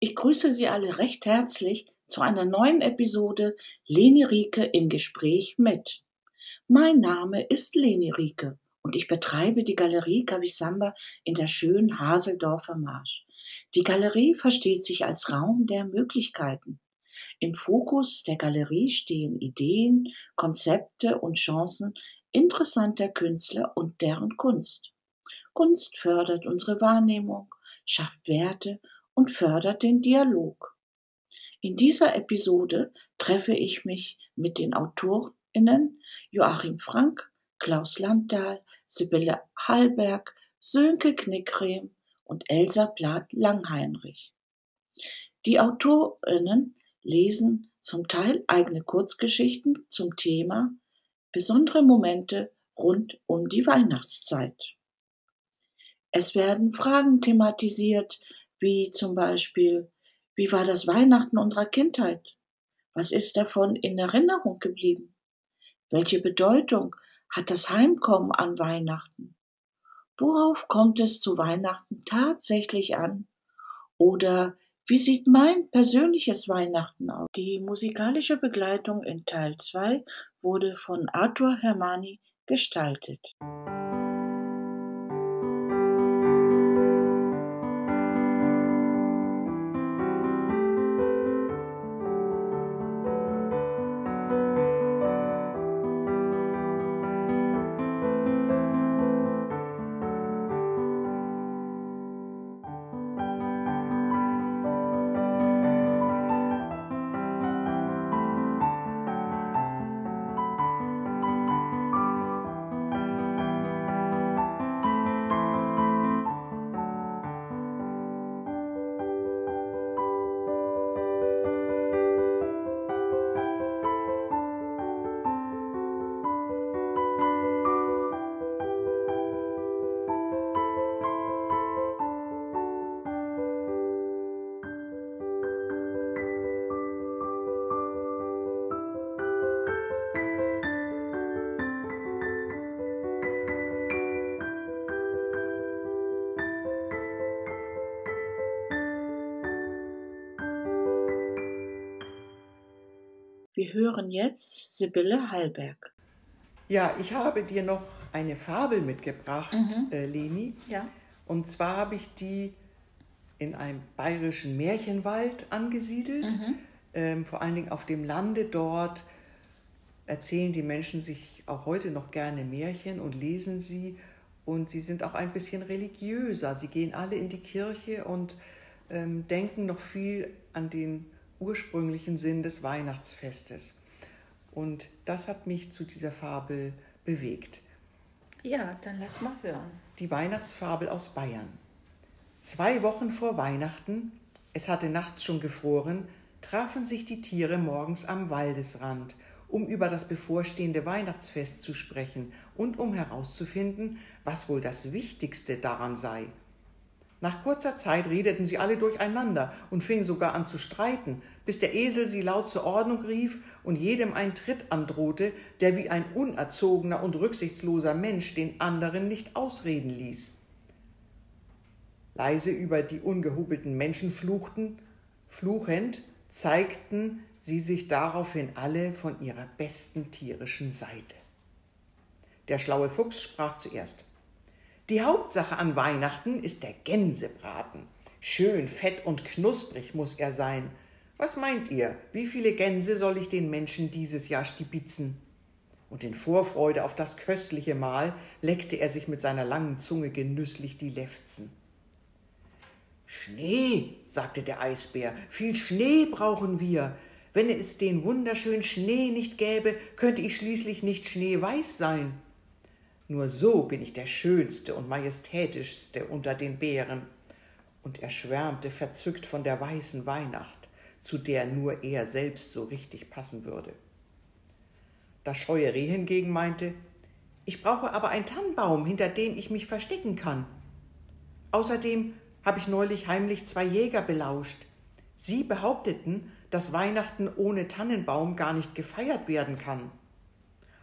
Ich grüße Sie alle recht herzlich zu einer neuen Episode Leni Rieke im Gespräch mit. Mein Name ist Leni Rieke und ich betreibe die Galerie Kavisamba in der schönen Haseldorfer Marsch. Die Galerie versteht sich als Raum der Möglichkeiten. Im Fokus der Galerie stehen Ideen, Konzepte und Chancen interessanter Künstler und deren Kunst. Kunst fördert unsere Wahrnehmung, schafft Werte und fördert den Dialog. In dieser Episode treffe ich mich mit den AutorInnen Joachim Frank, Klaus Landdahl, Sibylle Hallberg, Sönke Knickrehm und Elsa Blatt-Langheinrich. Die AutorInnen lesen zum Teil eigene Kurzgeschichten zum Thema besondere Momente rund um die Weihnachtszeit. Es werden Fragen thematisiert, wie zum Beispiel, wie war das Weihnachten unserer Kindheit? Was ist davon in Erinnerung geblieben? Welche Bedeutung hat das Heimkommen an Weihnachten? Worauf kommt es zu Weihnachten tatsächlich an? Oder wie sieht mein persönliches Weihnachten aus? Die musikalische Begleitung in Teil 2 wurde von Arthur Hermani gestaltet. Wir hören jetzt Sibylle Hallberg. Ja, ich habe dir noch eine Fabel mitgebracht, mhm. äh, Leni. Ja. Und zwar habe ich die in einem bayerischen Märchenwald angesiedelt. Mhm. Ähm, vor allen Dingen auf dem Lande dort erzählen die Menschen sich auch heute noch gerne Märchen und lesen sie. Und sie sind auch ein bisschen religiöser. Sie gehen alle in die Kirche und ähm, denken noch viel an den ursprünglichen Sinn des Weihnachtsfestes. Und das hat mich zu dieser Fabel bewegt. Ja, dann lass mal hören. Die Weihnachtsfabel aus Bayern. Zwei Wochen vor Weihnachten, es hatte nachts schon gefroren, trafen sich die Tiere morgens am Waldesrand, um über das bevorstehende Weihnachtsfest zu sprechen und um herauszufinden, was wohl das Wichtigste daran sei. Nach kurzer Zeit redeten sie alle durcheinander und fingen sogar an zu streiten, bis der Esel sie laut zur Ordnung rief und jedem einen Tritt androhte, der wie ein unerzogener und rücksichtsloser Mensch den anderen nicht ausreden ließ. Leise über die ungehobelten Menschen fluchten, fluchend zeigten sie sich daraufhin alle von ihrer besten tierischen Seite. Der schlaue Fuchs sprach zuerst. Die Hauptsache an Weihnachten ist der Gänsebraten. Schön fett und knusprig muss er sein. Was meint ihr, wie viele Gänse soll ich den Menschen dieses Jahr stibitzen? Und in Vorfreude auf das köstliche Mahl leckte er sich mit seiner langen Zunge genüsslich die Lefzen. Schnee, sagte der Eisbär, viel Schnee brauchen wir. Wenn es den wunderschönen Schnee nicht gäbe, könnte ich schließlich nicht schneeweiß sein. Nur so bin ich der schönste und majestätischste unter den Bären. Und er schwärmte verzückt von der weißen Weihnacht, zu der nur er selbst so richtig passen würde. Das scheue Reh hingegen meinte, ich brauche aber einen Tannenbaum, hinter dem ich mich verstecken kann. Außerdem habe ich neulich heimlich zwei Jäger belauscht. Sie behaupteten, dass Weihnachten ohne Tannenbaum gar nicht gefeiert werden kann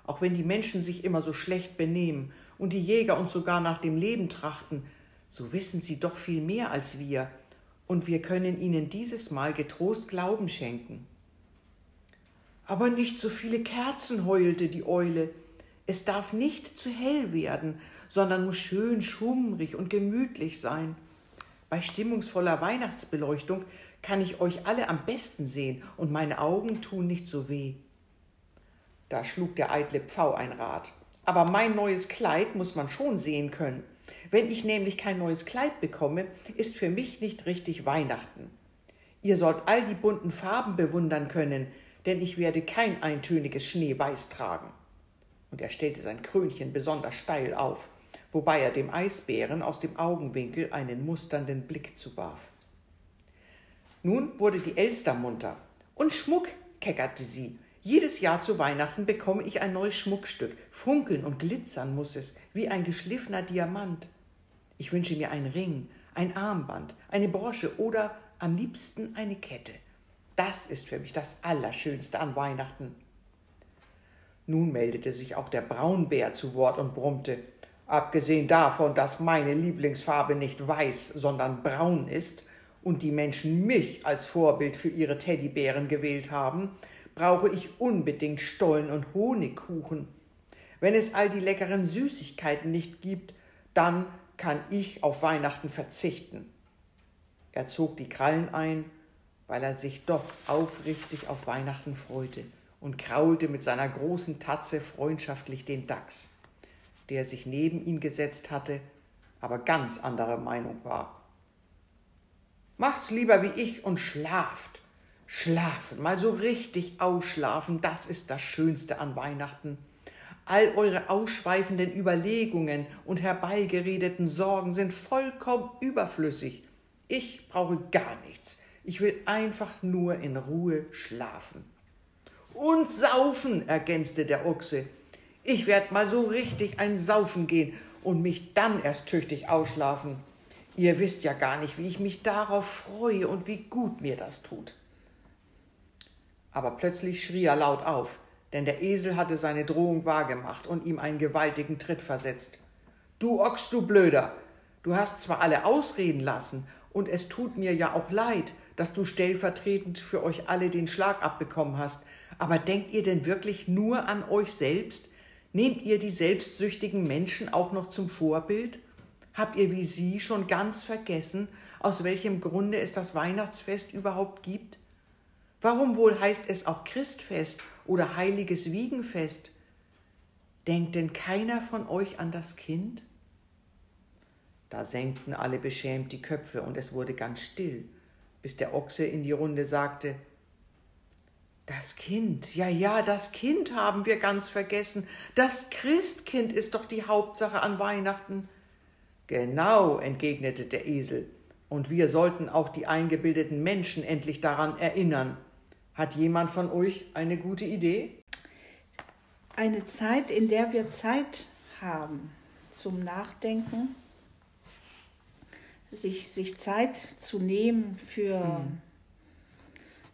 auch wenn die Menschen sich immer so schlecht benehmen und die Jäger uns sogar nach dem Leben trachten, so wissen sie doch viel mehr als wir. und wir können ihnen dieses Mal getrost Glauben schenken. Aber nicht so viele Kerzen, heulte die Eule. Es darf nicht zu hell werden, sondern muss schön schummrig und gemütlich sein. Bei stimmungsvoller Weihnachtsbeleuchtung kann ich euch alle am besten sehen und meine Augen tun nicht so weh. Da schlug der eitle Pfau ein Rad. Aber mein neues Kleid muss man schon sehen können. Wenn ich nämlich kein neues Kleid bekomme, ist für mich nicht richtig Weihnachten. Ihr sollt all die bunten Farben bewundern können, denn ich werde kein eintöniges Schneeweiß tragen. Und er stellte sein Krönchen besonders steil auf, wobei er dem Eisbären aus dem Augenwinkel einen musternden Blick zuwarf. Nun wurde die Elster munter. Und Schmuck, keckerte sie. Jedes Jahr zu Weihnachten bekomme ich ein neues Schmuckstück. Funkeln und glitzern muss es, wie ein geschliffener Diamant. Ich wünsche mir einen Ring, ein Armband, eine Brosche oder am liebsten eine Kette. Das ist für mich das Allerschönste an Weihnachten. Nun meldete sich auch der Braunbär zu Wort und brummte. Abgesehen davon, dass meine Lieblingsfarbe nicht weiß, sondern braun ist und die Menschen mich als Vorbild für ihre Teddybären gewählt haben, brauche ich unbedingt Stollen und Honigkuchen. Wenn es all die leckeren Süßigkeiten nicht gibt, dann kann ich auf Weihnachten verzichten. Er zog die Krallen ein, weil er sich doch aufrichtig auf Weihnachten freute und kraulte mit seiner großen Tatze freundschaftlich den Dachs, der sich neben ihn gesetzt hatte, aber ganz anderer Meinung war. Macht's lieber wie ich und schlaft. Schlafen, mal so richtig ausschlafen, das ist das Schönste an Weihnachten. All eure ausschweifenden Überlegungen und herbeigeredeten Sorgen sind vollkommen überflüssig. Ich brauche gar nichts. Ich will einfach nur in Ruhe schlafen. Und saufen, ergänzte der Ochse. Ich werd mal so richtig ein Saufen gehen und mich dann erst tüchtig ausschlafen. Ihr wisst ja gar nicht, wie ich mich darauf freue und wie gut mir das tut. Aber plötzlich schrie er laut auf denn der Esel hatte seine Drohung wahrgemacht und ihm einen gewaltigen Tritt versetzt. Du Ochs, du Blöder, du hast zwar alle ausreden lassen, und es tut mir ja auch leid, dass du stellvertretend für euch alle den Schlag abbekommen hast, aber denkt ihr denn wirklich nur an euch selbst? Nehmt ihr die selbstsüchtigen Menschen auch noch zum Vorbild? Habt ihr wie sie schon ganz vergessen, aus welchem Grunde es das Weihnachtsfest überhaupt gibt? Warum wohl heißt es auch Christfest oder heiliges Wiegenfest? Denkt denn keiner von euch an das Kind? Da senkten alle beschämt die Köpfe und es wurde ganz still, bis der Ochse in die Runde sagte, das Kind, ja, ja, das Kind haben wir ganz vergessen. Das Christkind ist doch die Hauptsache an Weihnachten. Genau, entgegnete der Esel, und wir sollten auch die eingebildeten Menschen endlich daran erinnern. Hat jemand von euch eine gute Idee? Eine Zeit, in der wir Zeit haben zum Nachdenken, sich, sich Zeit zu nehmen für, mhm.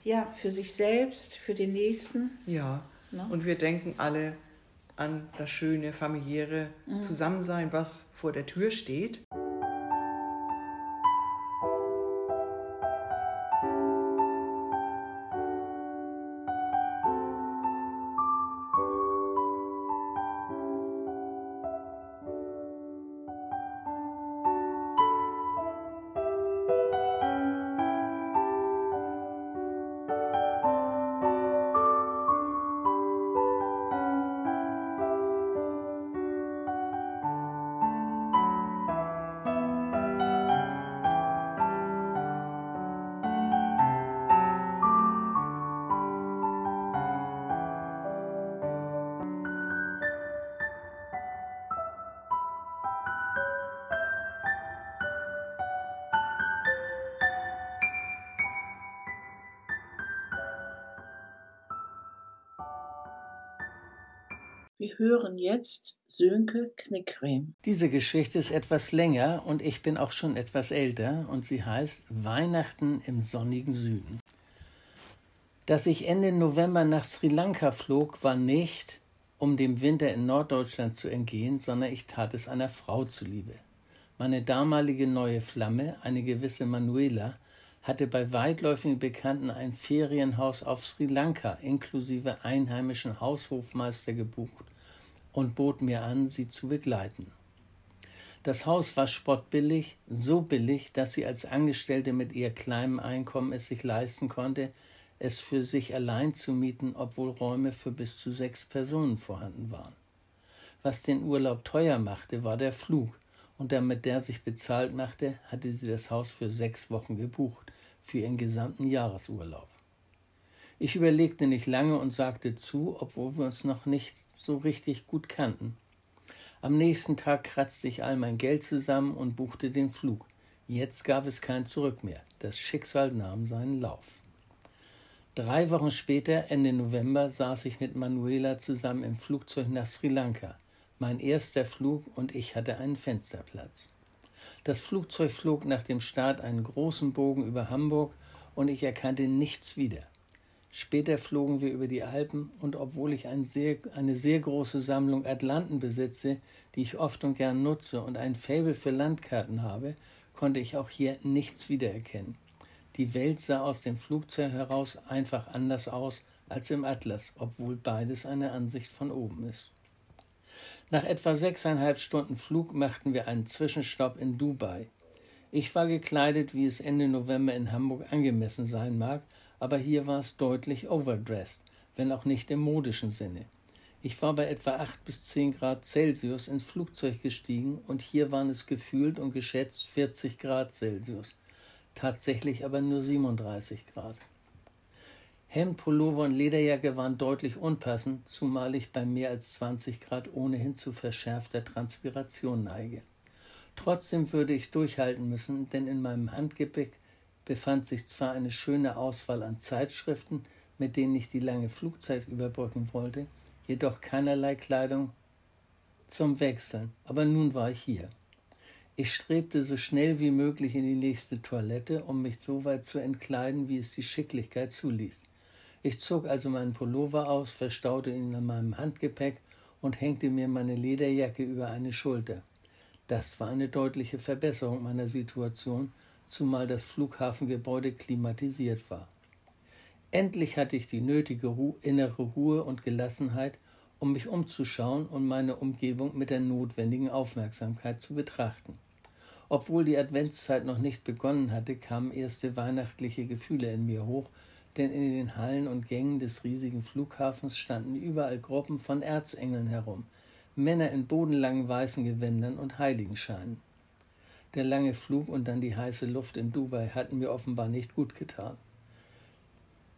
ja, für sich selbst, für den Nächsten. Ja, ne? und wir denken alle an das schöne familiäre mhm. Zusammensein, was vor der Tür steht. Jetzt Sönke Knickrem. Diese Geschichte ist etwas länger und ich bin auch schon etwas älter und sie heißt Weihnachten im sonnigen Süden. Dass ich Ende November nach Sri Lanka flog, war nicht, um dem Winter in Norddeutschland zu entgehen, sondern ich tat es einer Frau zuliebe. Meine damalige neue Flamme, eine gewisse Manuela, hatte bei weitläufigen Bekannten ein Ferienhaus auf Sri Lanka inklusive einheimischen Haushofmeister gebucht und bot mir an, sie zu begleiten. Das Haus war spottbillig, so billig, dass sie als Angestellte mit ihr kleinem Einkommen es sich leisten konnte, es für sich allein zu mieten, obwohl Räume für bis zu sechs Personen vorhanden waren. Was den Urlaub teuer machte, war der Flug, und damit der sich bezahlt machte, hatte sie das Haus für sechs Wochen gebucht, für ihren gesamten Jahresurlaub. Ich überlegte nicht lange und sagte zu, obwohl wir uns noch nicht so richtig gut kannten. Am nächsten Tag kratzte ich all mein Geld zusammen und buchte den Flug. Jetzt gab es kein Zurück mehr. Das Schicksal nahm seinen Lauf. Drei Wochen später, Ende November, saß ich mit Manuela zusammen im Flugzeug nach Sri Lanka. Mein erster Flug und ich hatte einen Fensterplatz. Das Flugzeug flog nach dem Start einen großen Bogen über Hamburg und ich erkannte nichts wieder. Später flogen wir über die Alpen und obwohl ich ein sehr, eine sehr große Sammlung Atlanten besitze, die ich oft und gern nutze und ein Faible für Landkarten habe, konnte ich auch hier nichts wiedererkennen. Die Welt sah aus dem Flugzeug heraus einfach anders aus als im Atlas, obwohl beides eine Ansicht von oben ist. Nach etwa sechseinhalb Stunden Flug machten wir einen Zwischenstopp in Dubai. Ich war gekleidet, wie es Ende November in Hamburg angemessen sein mag, aber hier war es deutlich overdressed, wenn auch nicht im modischen Sinne. Ich war bei etwa 8 bis 10 Grad Celsius ins Flugzeug gestiegen und hier waren es gefühlt und geschätzt 40 Grad Celsius, tatsächlich aber nur 37 Grad. Hemd, Pullover und Lederjacke waren deutlich unpassend, zumal ich bei mehr als 20 Grad ohnehin zu verschärfter Transpiration neige. Trotzdem würde ich durchhalten müssen, denn in meinem Handgepäck befand sich zwar eine schöne Auswahl an Zeitschriften, mit denen ich die lange Flugzeit überbrücken wollte, jedoch keinerlei Kleidung zum Wechseln, aber nun war ich hier. Ich strebte so schnell wie möglich in die nächste Toilette, um mich so weit zu entkleiden, wie es die Schicklichkeit zuließ. Ich zog also meinen Pullover aus, verstaute ihn an meinem Handgepäck und hängte mir meine Lederjacke über eine Schulter. Das war eine deutliche Verbesserung meiner Situation, zumal das Flughafengebäude klimatisiert war. Endlich hatte ich die nötige Ru innere Ruhe und Gelassenheit, um mich umzuschauen und meine Umgebung mit der notwendigen Aufmerksamkeit zu betrachten. Obwohl die Adventszeit noch nicht begonnen hatte, kamen erste weihnachtliche Gefühle in mir hoch, denn in den Hallen und Gängen des riesigen Flughafens standen überall Gruppen von Erzengeln herum, Männer in bodenlangen weißen Gewändern und Heiligenscheinen. Der lange Flug und dann die heiße Luft in Dubai hatten mir offenbar nicht gut getan.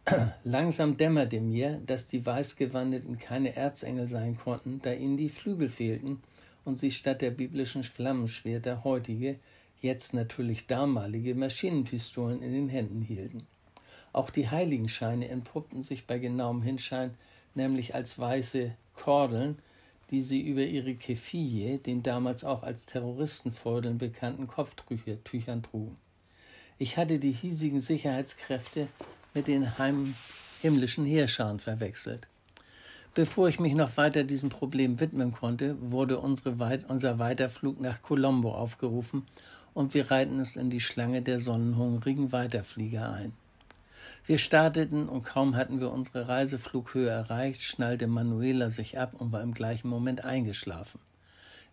Langsam dämmerte mir, dass die Weißgewandeten keine Erzengel sein konnten, da ihnen die Flügel fehlten und sie statt der biblischen Flammenschwerter heutige, jetzt natürlich damalige Maschinenpistolen in den Händen hielten. Auch die Heiligenscheine entpuppten sich bei genauem Hinschein nämlich als weiße Kordeln, die sie über ihre Kefije, den damals auch als Terroristenfeudeln bekannten Kopftüchern trugen. Ich hatte die hiesigen Sicherheitskräfte mit den heim himmlischen Heerscharen verwechselt. Bevor ich mich noch weiter diesem Problem widmen konnte, wurde Weit unser Weiterflug nach Colombo aufgerufen und wir reihten uns in die Schlange der sonnenhungrigen Weiterflieger ein. Wir starteten und kaum hatten wir unsere Reiseflughöhe erreicht, schnallte Manuela sich ab und war im gleichen Moment eingeschlafen.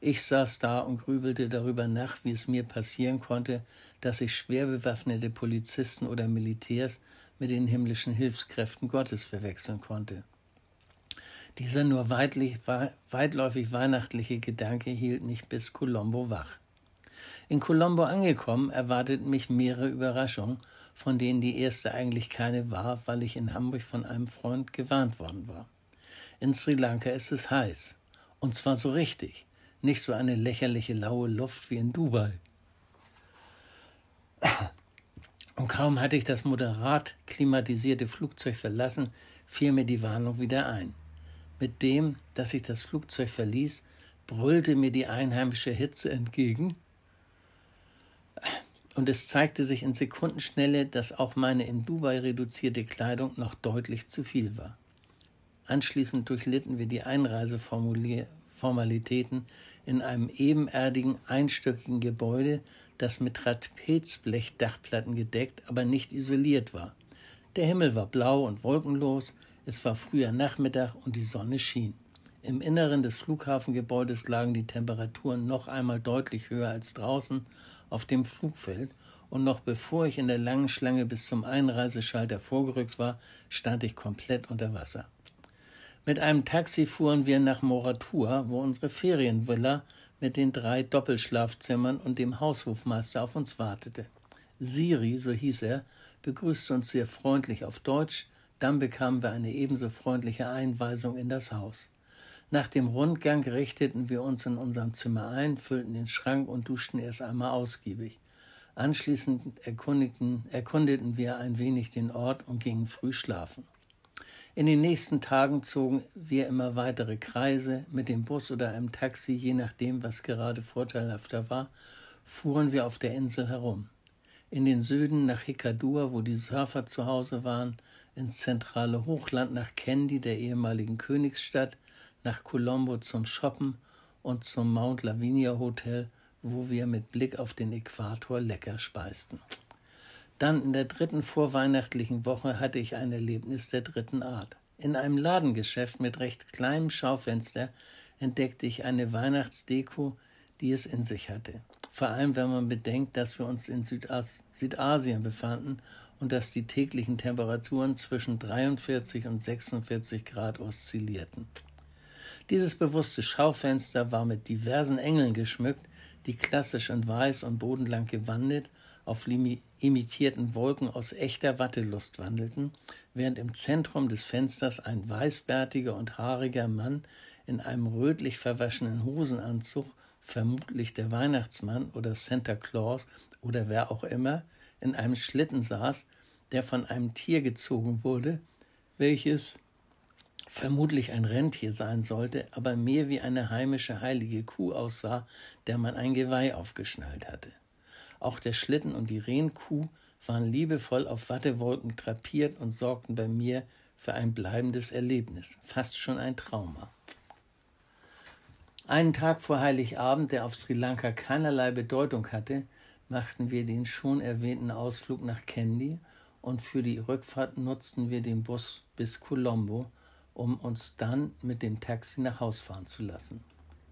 Ich saß da und grübelte darüber nach, wie es mir passieren konnte, dass ich schwer bewaffnete Polizisten oder Militärs mit den himmlischen Hilfskräften Gottes verwechseln konnte. Dieser nur weitläufig weihnachtliche Gedanke hielt mich bis Colombo wach. In Colombo angekommen, erwarteten mich mehrere Überraschungen, von denen die erste eigentlich keine war, weil ich in Hamburg von einem Freund gewarnt worden war. In Sri Lanka ist es heiß. Und zwar so richtig. Nicht so eine lächerliche laue Luft wie in Dubai. Und kaum hatte ich das moderat klimatisierte Flugzeug verlassen, fiel mir die Warnung wieder ein. Mit dem, dass ich das Flugzeug verließ, brüllte mir die einheimische Hitze entgegen und es zeigte sich in Sekundenschnelle, dass auch meine in Dubai reduzierte Kleidung noch deutlich zu viel war. Anschließend durchlitten wir die Einreiseformalitäten in einem ebenerdigen, einstöckigen Gebäude, das mit Trapezblechdachplatten gedeckt, aber nicht isoliert war. Der Himmel war blau und wolkenlos, es war früher Nachmittag und die Sonne schien. Im Inneren des Flughafengebäudes lagen die Temperaturen noch einmal deutlich höher als draußen auf dem Flugfeld, und noch bevor ich in der langen Schlange bis zum Einreiseschalter vorgerückt war, stand ich komplett unter Wasser. Mit einem Taxi fuhren wir nach Moratua, wo unsere Ferienvilla mit den drei Doppelschlafzimmern und dem Haushofmeister auf uns wartete. Siri, so hieß er, begrüßte uns sehr freundlich auf Deutsch, dann bekamen wir eine ebenso freundliche Einweisung in das Haus. Nach dem Rundgang richteten wir uns in unserem Zimmer ein, füllten den Schrank und duschten erst einmal ausgiebig. Anschließend erkundeten wir ein wenig den Ort und gingen früh schlafen. In den nächsten Tagen zogen wir immer weitere Kreise mit dem Bus oder einem Taxi, je nachdem, was gerade vorteilhafter war, fuhren wir auf der Insel herum. In den Süden nach Hikkadur, wo die Surfer zu Hause waren, ins zentrale Hochland nach Kandy, der ehemaligen Königsstadt, nach Colombo zum Shoppen und zum Mount Lavinia Hotel, wo wir mit Blick auf den Äquator lecker speisten. Dann in der dritten vorweihnachtlichen Woche hatte ich ein Erlebnis der dritten Art. In einem Ladengeschäft mit recht kleinem Schaufenster entdeckte ich eine Weihnachtsdeko, die es in sich hatte. Vor allem, wenn man bedenkt, dass wir uns in Südas Südasien befanden und dass die täglichen Temperaturen zwischen 43 und 46 Grad oszillierten. Dieses bewusste Schaufenster war mit diversen Engeln geschmückt, die klassisch in weiß und bodenlang gewandet auf imitierten Wolken aus echter Wattelust wandelten, während im Zentrum des Fensters ein weißbärtiger und haariger Mann in einem rötlich verwaschenen Hosenanzug, vermutlich der Weihnachtsmann oder Santa Claus oder wer auch immer, in einem Schlitten saß, der von einem Tier gezogen wurde, welches vermutlich ein Rentier sein sollte, aber mehr wie eine heimische heilige Kuh aussah, der man ein Geweih aufgeschnallt hatte. Auch der Schlitten und die Rehkuh waren liebevoll auf Wattewolken drapiert und sorgten bei mir für ein bleibendes Erlebnis, fast schon ein Trauma. Einen Tag vor Heiligabend, der auf Sri Lanka keinerlei Bedeutung hatte, machten wir den schon erwähnten Ausflug nach Kandy und für die Rückfahrt nutzten wir den Bus bis Colombo, um uns dann mit dem Taxi nach Haus fahren zu lassen.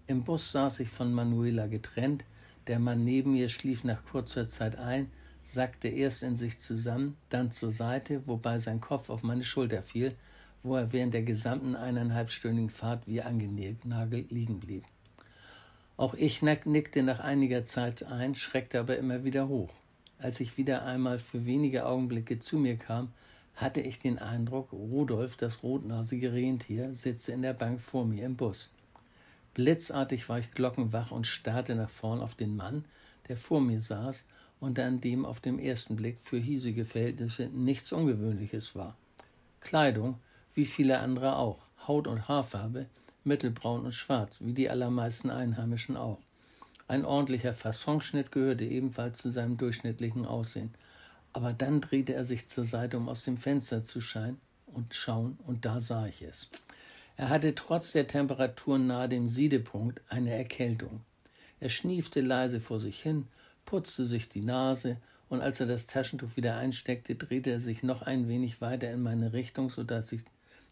Im Bus saß ich von Manuela getrennt, der Mann neben mir schlief nach kurzer Zeit ein, sackte erst in sich zusammen, dann zur Seite, wobei sein Kopf auf meine Schulter fiel, wo er während der gesamten eineinhalbstündigen Fahrt wie angenagelt liegen blieb. Auch ich nickte nach einiger Zeit ein, schreckte aber immer wieder hoch. Als ich wieder einmal für wenige Augenblicke zu mir kam, hatte ich den Eindruck, Rudolf, das rotnasige Rentier, sitze in der Bank vor mir im Bus. Blitzartig war ich glockenwach und starrte nach vorn auf den Mann, der vor mir saß und an dem auf den ersten Blick für hiesige Verhältnisse nichts Ungewöhnliches war. Kleidung, wie viele andere auch, Haut und Haarfarbe, mittelbraun und schwarz, wie die allermeisten Einheimischen auch. Ein ordentlicher Fassonschnitt gehörte ebenfalls zu seinem durchschnittlichen Aussehen. Aber dann drehte er sich zur Seite, um aus dem Fenster zu scheinen und schauen, und da sah ich es. Er hatte trotz der Temperatur nahe dem Siedepunkt eine Erkältung. Er schniefte leise vor sich hin, putzte sich die Nase, und als er das Taschentuch wieder einsteckte, drehte er sich noch ein wenig weiter in meine Richtung, so dass ich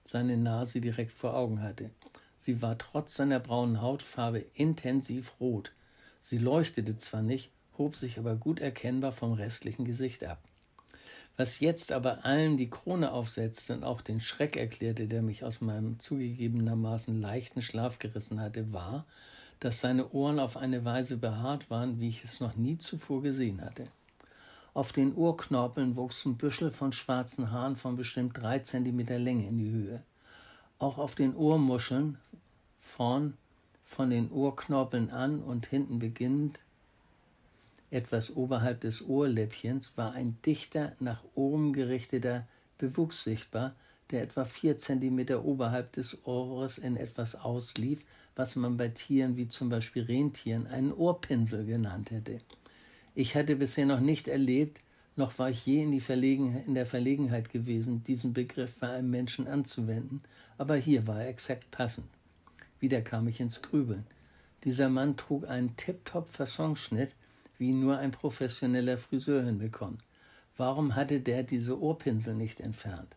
seine Nase direkt vor Augen hatte. Sie war trotz seiner braunen Hautfarbe intensiv rot. Sie leuchtete zwar nicht, hob sich aber gut erkennbar vom restlichen Gesicht ab. Was jetzt aber allem die Krone aufsetzte und auch den Schreck erklärte, der mich aus meinem zugegebenermaßen leichten Schlaf gerissen hatte, war, dass seine Ohren auf eine Weise behaart waren, wie ich es noch nie zuvor gesehen hatte. Auf den Ohrknorpeln wuchsen Büschel von schwarzen Haaren von bestimmt drei Zentimeter Länge in die Höhe. Auch auf den Ohrmuscheln, vorn von den Ohrknorpeln an und hinten beginnend, etwas oberhalb des Ohrläppchens war ein dichter, nach oben gerichteter Bewuchs sichtbar, der etwa vier Zentimeter oberhalb des Ohres in etwas auslief, was man bei Tieren wie zum Beispiel Rentieren einen Ohrpinsel genannt hätte. Ich hatte bisher noch nicht erlebt, noch war ich je in, in der Verlegenheit gewesen, diesen Begriff bei einem Menschen anzuwenden, aber hier war er exakt passend. Wieder kam ich ins Grübeln. Dieser Mann trug einen tiptop Fassonschnitt, wie nur ein professioneller Friseur hinbekommt. Warum hatte der diese Ohrpinsel nicht entfernt?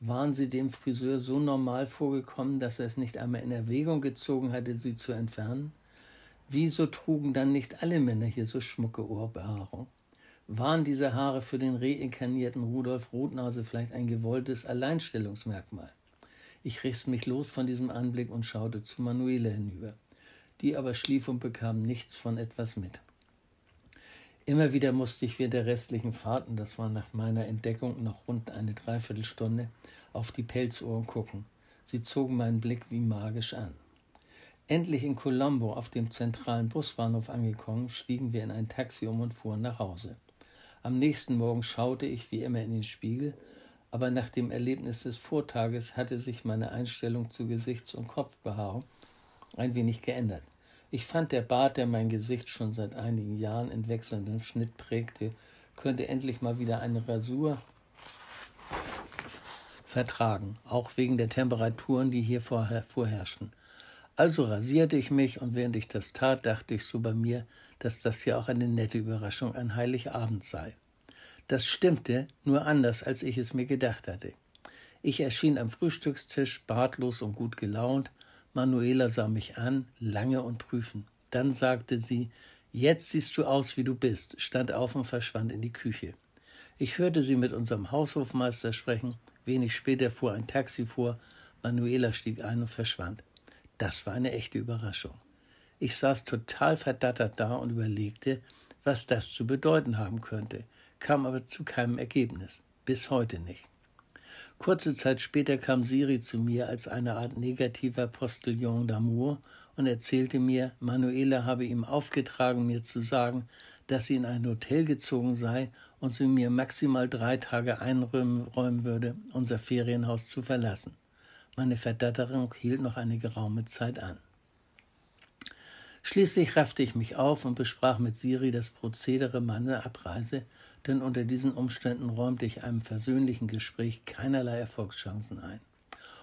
Waren sie dem Friseur so normal vorgekommen, dass er es nicht einmal in Erwägung gezogen hatte, sie zu entfernen? Wieso trugen dann nicht alle Männer hier so schmucke Ohrbehaarung? Waren diese Haare für den reinkarnierten Rudolf Rotnase vielleicht ein gewolltes Alleinstellungsmerkmal? Ich riss mich los von diesem Anblick und schaute zu Manuela hinüber. Die aber schlief und bekam nichts von etwas mit. Immer wieder musste ich während der restlichen Fahrten, das war nach meiner Entdeckung noch rund eine Dreiviertelstunde, auf die Pelzohren gucken. Sie zogen meinen Blick wie magisch an. Endlich in Colombo auf dem zentralen Busbahnhof angekommen, stiegen wir in ein Taxi um und fuhren nach Hause. Am nächsten Morgen schaute ich wie immer in den Spiegel, aber nach dem Erlebnis des Vortages hatte sich meine Einstellung zu Gesichts- und Kopfbehaarung ein wenig geändert. Ich fand, der Bart, der mein Gesicht schon seit einigen Jahren in wechselndem Schnitt prägte, könnte endlich mal wieder eine Rasur vertragen, auch wegen der Temperaturen, die hier vorher vorherrschen. Also rasierte ich mich und während ich das tat, dachte ich so bei mir, dass das ja auch eine nette Überraschung an Heiligabend sei. Das stimmte, nur anders, als ich es mir gedacht hatte. Ich erschien am Frühstückstisch, bartlos und gut gelaunt, Manuela sah mich an, lange und prüfend. Dann sagte sie, Jetzt siehst du aus, wie du bist, stand auf und verschwand in die Küche. Ich hörte sie mit unserem Haushofmeister sprechen. Wenig später fuhr ein Taxi vor. Manuela stieg ein und verschwand. Das war eine echte Überraschung. Ich saß total verdattert da und überlegte, was das zu bedeuten haben könnte, kam aber zu keinem Ergebnis. Bis heute nicht. Kurze Zeit später kam Siri zu mir als eine Art negativer Postillon d'amour und erzählte mir, Manuela habe ihm aufgetragen, mir zu sagen, dass sie in ein Hotel gezogen sei und sie mir maximal drei Tage einräumen würde, unser Ferienhaus zu verlassen. Meine Verdatterung hielt noch eine geraume Zeit an. Schließlich raffte ich mich auf und besprach mit Siri das Prozedere meiner Abreise, denn unter diesen Umständen räumte ich einem versöhnlichen Gespräch keinerlei Erfolgschancen ein.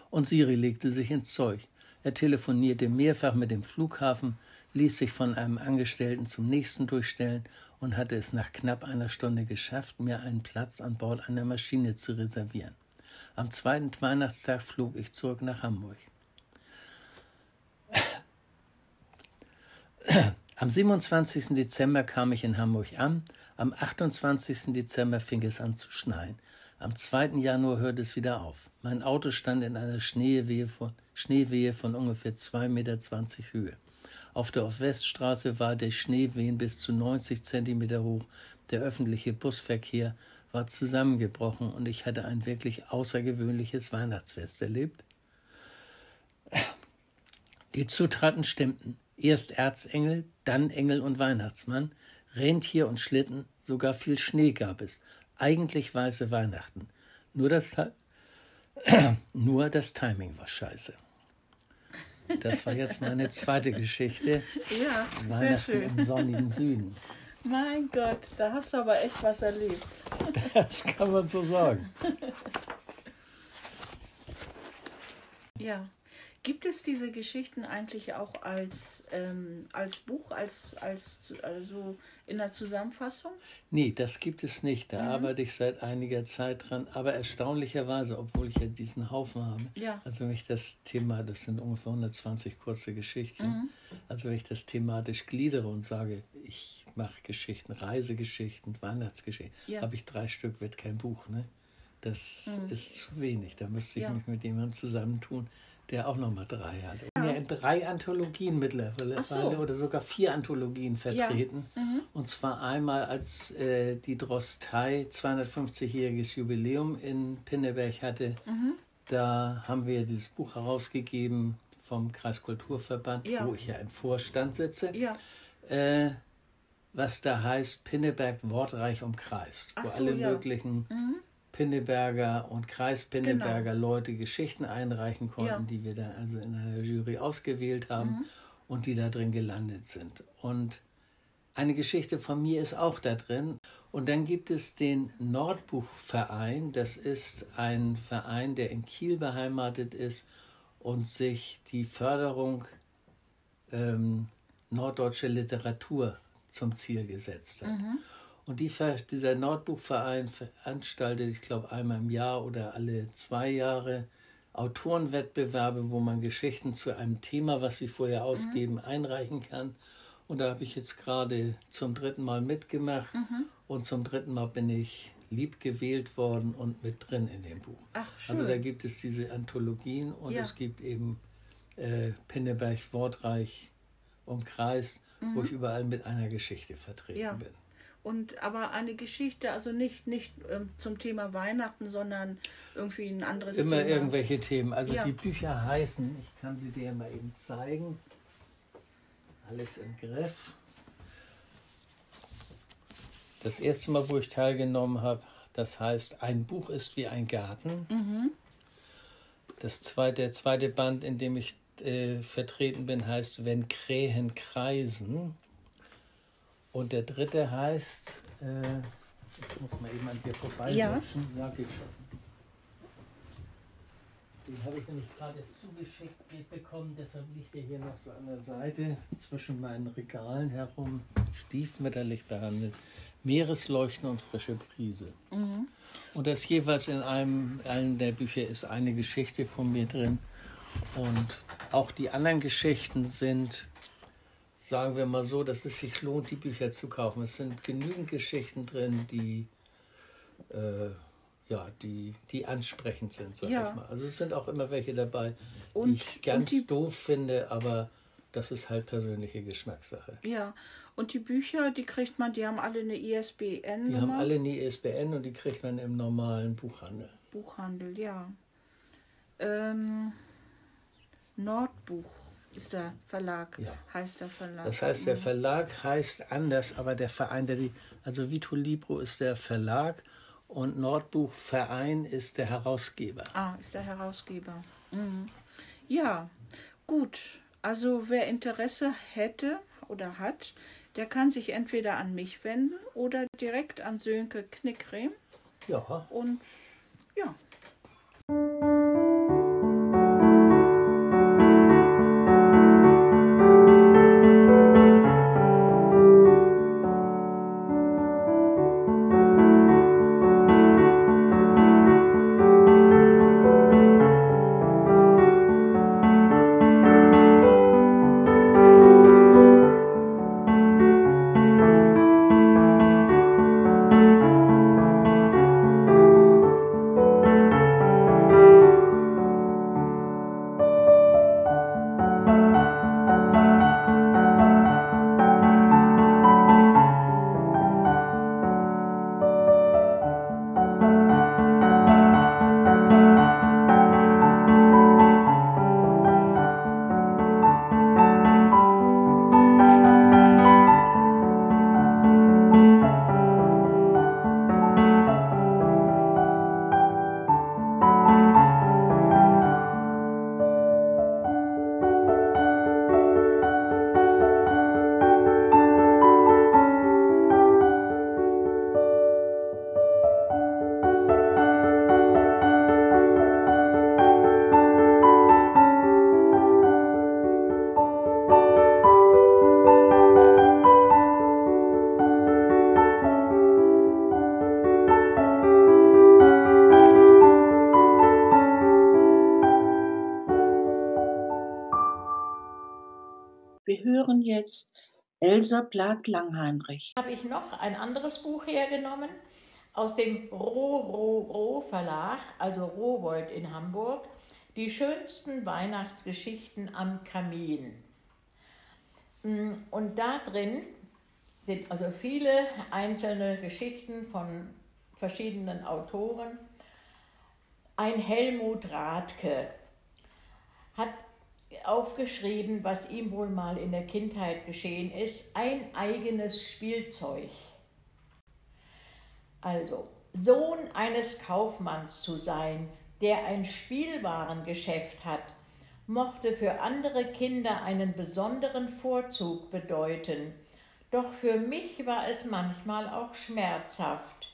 Und Siri legte sich ins Zeug. Er telefonierte mehrfach mit dem Flughafen, ließ sich von einem Angestellten zum nächsten durchstellen und hatte es nach knapp einer Stunde geschafft, mir einen Platz an Bord einer Maschine zu reservieren. Am zweiten Weihnachtstag flog ich zurück nach Hamburg. Am 27. Dezember kam ich in Hamburg an am 28. Dezember fing es an zu schneien. Am 2. Januar hörte es wieder auf. Mein Auto stand in einer Schneewehe von, Schneewehe von ungefähr 2,20 Meter Höhe. Auf der Ost-West-Straße war der Schneewehen bis zu 90 Zentimeter hoch. Der öffentliche Busverkehr war zusammengebrochen und ich hatte ein wirklich außergewöhnliches Weihnachtsfest erlebt. Die Zutaten stimmten. Erst Erzengel, dann Engel und Weihnachtsmann. Rentier und Schlitten, sogar viel Schnee gab es. Eigentlich weiße Weihnachten. Nur das, nur das Timing war scheiße. Das war jetzt meine zweite Geschichte. Ja, Weihnachten sehr schön. im sonnigen Süden. Mein Gott, da hast du aber echt was erlebt. Das kann man so sagen. Ja. Gibt es diese Geschichten eigentlich auch als, ähm, als Buch, als, als also in der Zusammenfassung? Nee, das gibt es nicht. Da arbeite ich seit einiger Zeit dran. Aber erstaunlicherweise, obwohl ich ja diesen Haufen habe, Ja. also wenn ich das Thema, das sind ungefähr 120 kurze Geschichten, also wenn ich das thematisch gliedere und sage, ich mache Geschichten, Reisegeschichten, Weihnachtsgeschichten, Ja. habe ich drei Stück, wird kein Buch. Ne? Das ist zu wenig. Da müsste ich Ja. mich mit jemandem zusammentun, der auch nochmal drei hat. Ich bin ja in drei Anthologien mittlerweile so. oder sogar vier Anthologien vertreten. Und zwar einmal, als äh, die Drostei 250-jähriges Jubiläum in Pinneberg hatte. Da haben wir dieses Buch herausgegeben vom Kreiskulturverband, Ja. wo ich ja im Vorstand sitze. Ja. Äh, was da heißt Pinneberg wortreich umkreist, Ach wo so, alle ja. Mhm. Pinneberger und Kreispinneberger Leute Geschichten einreichen konnten, Genau. Ja. die wir dann also in einer Jury ausgewählt haben Mhm. und die da drin gelandet sind. Und eine Geschichte von mir ist auch da drin. Und dann gibt es den Nordbuchverein. Das ist ein Verein, der in Kiel beheimatet ist und sich die Förderung ähm, norddeutsche Literatur zum Ziel gesetzt hat. Mhm. Und die, dieser Nordbuchverein veranstaltet, ich glaube, einmal im Jahr oder alle zwei Jahre Autorenwettbewerbe, wo man Geschichten zu einem Thema, was sie vorher mhm. ausgeben, mhm. einreichen kann. Und da habe ich jetzt gerade zum dritten Mal mitgemacht mhm. und zum dritten Mal bin ich lieb gewählt worden und mit drin in dem Buch. Ach, also da gibt es diese Anthologien und ja. es gibt eben äh, Pinneberg Wortreich umkreist, mhm. wo ich überall mit einer Geschichte vertreten ja. bin. Und aber eine Geschichte, also nicht, nicht ähm, zum Thema Weihnachten, sondern irgendwie ein anderes Immer Thema. irgendwelche Themen. Also ja. die Bücher heißen, ich kann sie dir mal eben zeigen. Alles im Griff. Das erste Mal, wo ich teilgenommen habe, das heißt, ein Buch ist wie ein Garten. Mhm. Das zweite, der zweite Band, in dem ich äh, vertreten bin, heißt Wenn Krähen kreisen. Und der dritte heißt, äh, ich muss mal eben an dir vorbeilutschen. Ja. ja, geht schon. Den habe ich nämlich gerade zugeschickt bekommen, deshalb liegt er hier noch so an der Seite zwischen meinen Regalen herum, stiefmütterlich behandelt. Meeresleuchten und frische Brise. Mhm. Und das jeweils in einem, einem der Bücher ist eine Geschichte von mir drin. Und auch die anderen Geschichten sind, sagen wir mal so, dass es sich lohnt, die Bücher zu kaufen. Es sind genügend Geschichten drin, die äh, ja, die, die ansprechend sind, sag ja. ich mal. Also es sind auch immer welche dabei, und, die ich ganz die, doof finde, aber das ist halt persönliche Geschmackssache. Ja, und die Bücher, die kriegt man, die haben alle eine ISBN. Die haben alle eine ISBN und die kriegt man im normalen Buchhandel. Buchhandel, ja. Ähm, Nordbuch ist der Verlag, ja. heißt der Verlag. Das heißt, der Verlag heißt anders, aber der Verein, der die, also Vito Libro ist der Verlag und Nordbuchverein ist der Herausgeber. Ah, ist der Herausgeber. Mhm. Ja, gut. Also wer Interesse hätte oder hat, der kann sich entweder an mich wenden oder direkt an Sönke Knickrehm. Ja. Und ja. Elsa Plath-Langheinrich. Habe ich noch ein anderes Buch hergenommen aus dem Roh-Roh-Roh Verlag, also Rowold in Hamburg. Die schönsten Weihnachtsgeschichten am Kamin. Mm, und da drin sind also viele einzelne Geschichten von verschiedenen Autoren. Ein Helmut Rathke hat aufgeschrieben, was ihm wohl mal in der Kindheit geschehen ist, ein eigenes Spielzeug. Also, Sohn eines Kaufmanns zu sein, der ein Spielwarengeschäft hat, mochte für andere Kinder einen besonderen Vorzug bedeuten, doch für mich war es manchmal auch schmerzhaft.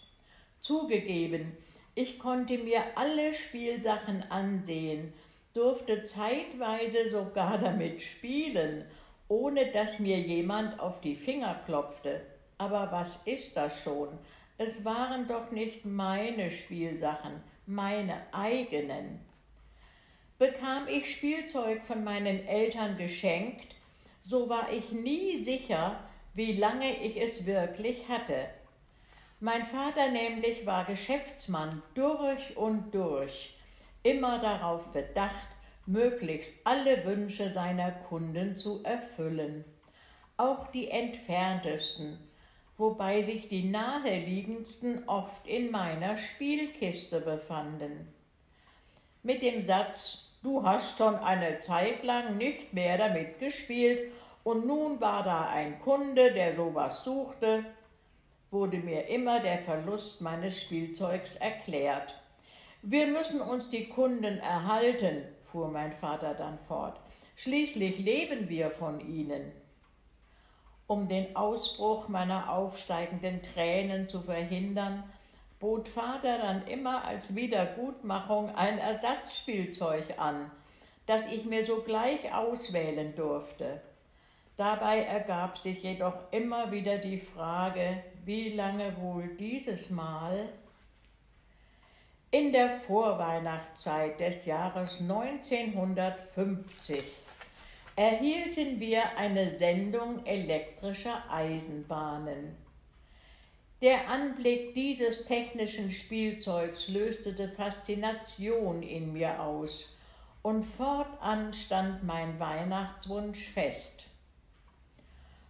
Zugegeben, ich konnte mir alle Spielsachen ansehen, durfte zeitweise sogar damit spielen ohne dass mir jemand auf die Finger klopfte. Aber was ist das schon? Es waren doch nicht meine Spielsachen, meine eigenen. Bekam ich Spielzeug von meinen Eltern geschenkt, so war ich nie sicher, wie lange ich es wirklich hatte. Mein Vater nämlich war Geschäftsmann durch und durch, immer darauf bedacht, möglichst alle Wünsche seiner Kunden zu erfüllen, auch die entferntesten, wobei sich die naheliegendsten oft in meiner Spielkiste befanden. Mit dem Satz Du hast schon eine Zeit lang nicht mehr damit gespielt und nun war da ein Kunde, der sowas suchte, wurde mir immer der Verlust meines Spielzeugs erklärt. Wir müssen uns die Kunden erhalten, fuhr mein Vater dann fort. Schließlich leben wir von ihnen. Um den Ausbruch meiner aufsteigenden Tränen zu verhindern, bot Vater dann immer als Wiedergutmachung ein Ersatzspielzeug an, das ich mir sogleich auswählen durfte. Dabei ergab sich jedoch immer wieder die Frage, wie lange wohl dieses Mal in der Vorweihnachtszeit des Jahres 1950 erhielten wir eine Sendung elektrischer Eisenbahnen. Der Anblick dieses technischen Spielzeugs löste die Faszination in mir aus, und fortan stand mein Weihnachtswunsch fest.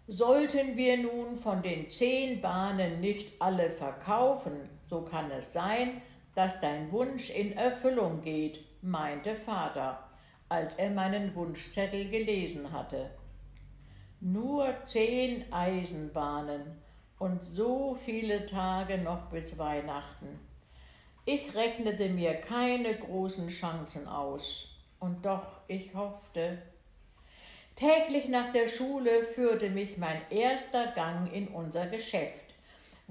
Sollten wir nun von den zehn Bahnen nicht alle verkaufen, so kann es sein, dass dein Wunsch in Erfüllung geht, meinte Vater, als er meinen Wunschzettel gelesen hatte. Nur zehn Eisenbahnen und so viele Tage noch bis Weihnachten. Ich rechnete mir keine großen Chancen aus, und doch ich hoffte. Täglich nach der Schule führte mich mein erster Gang in unser Geschäft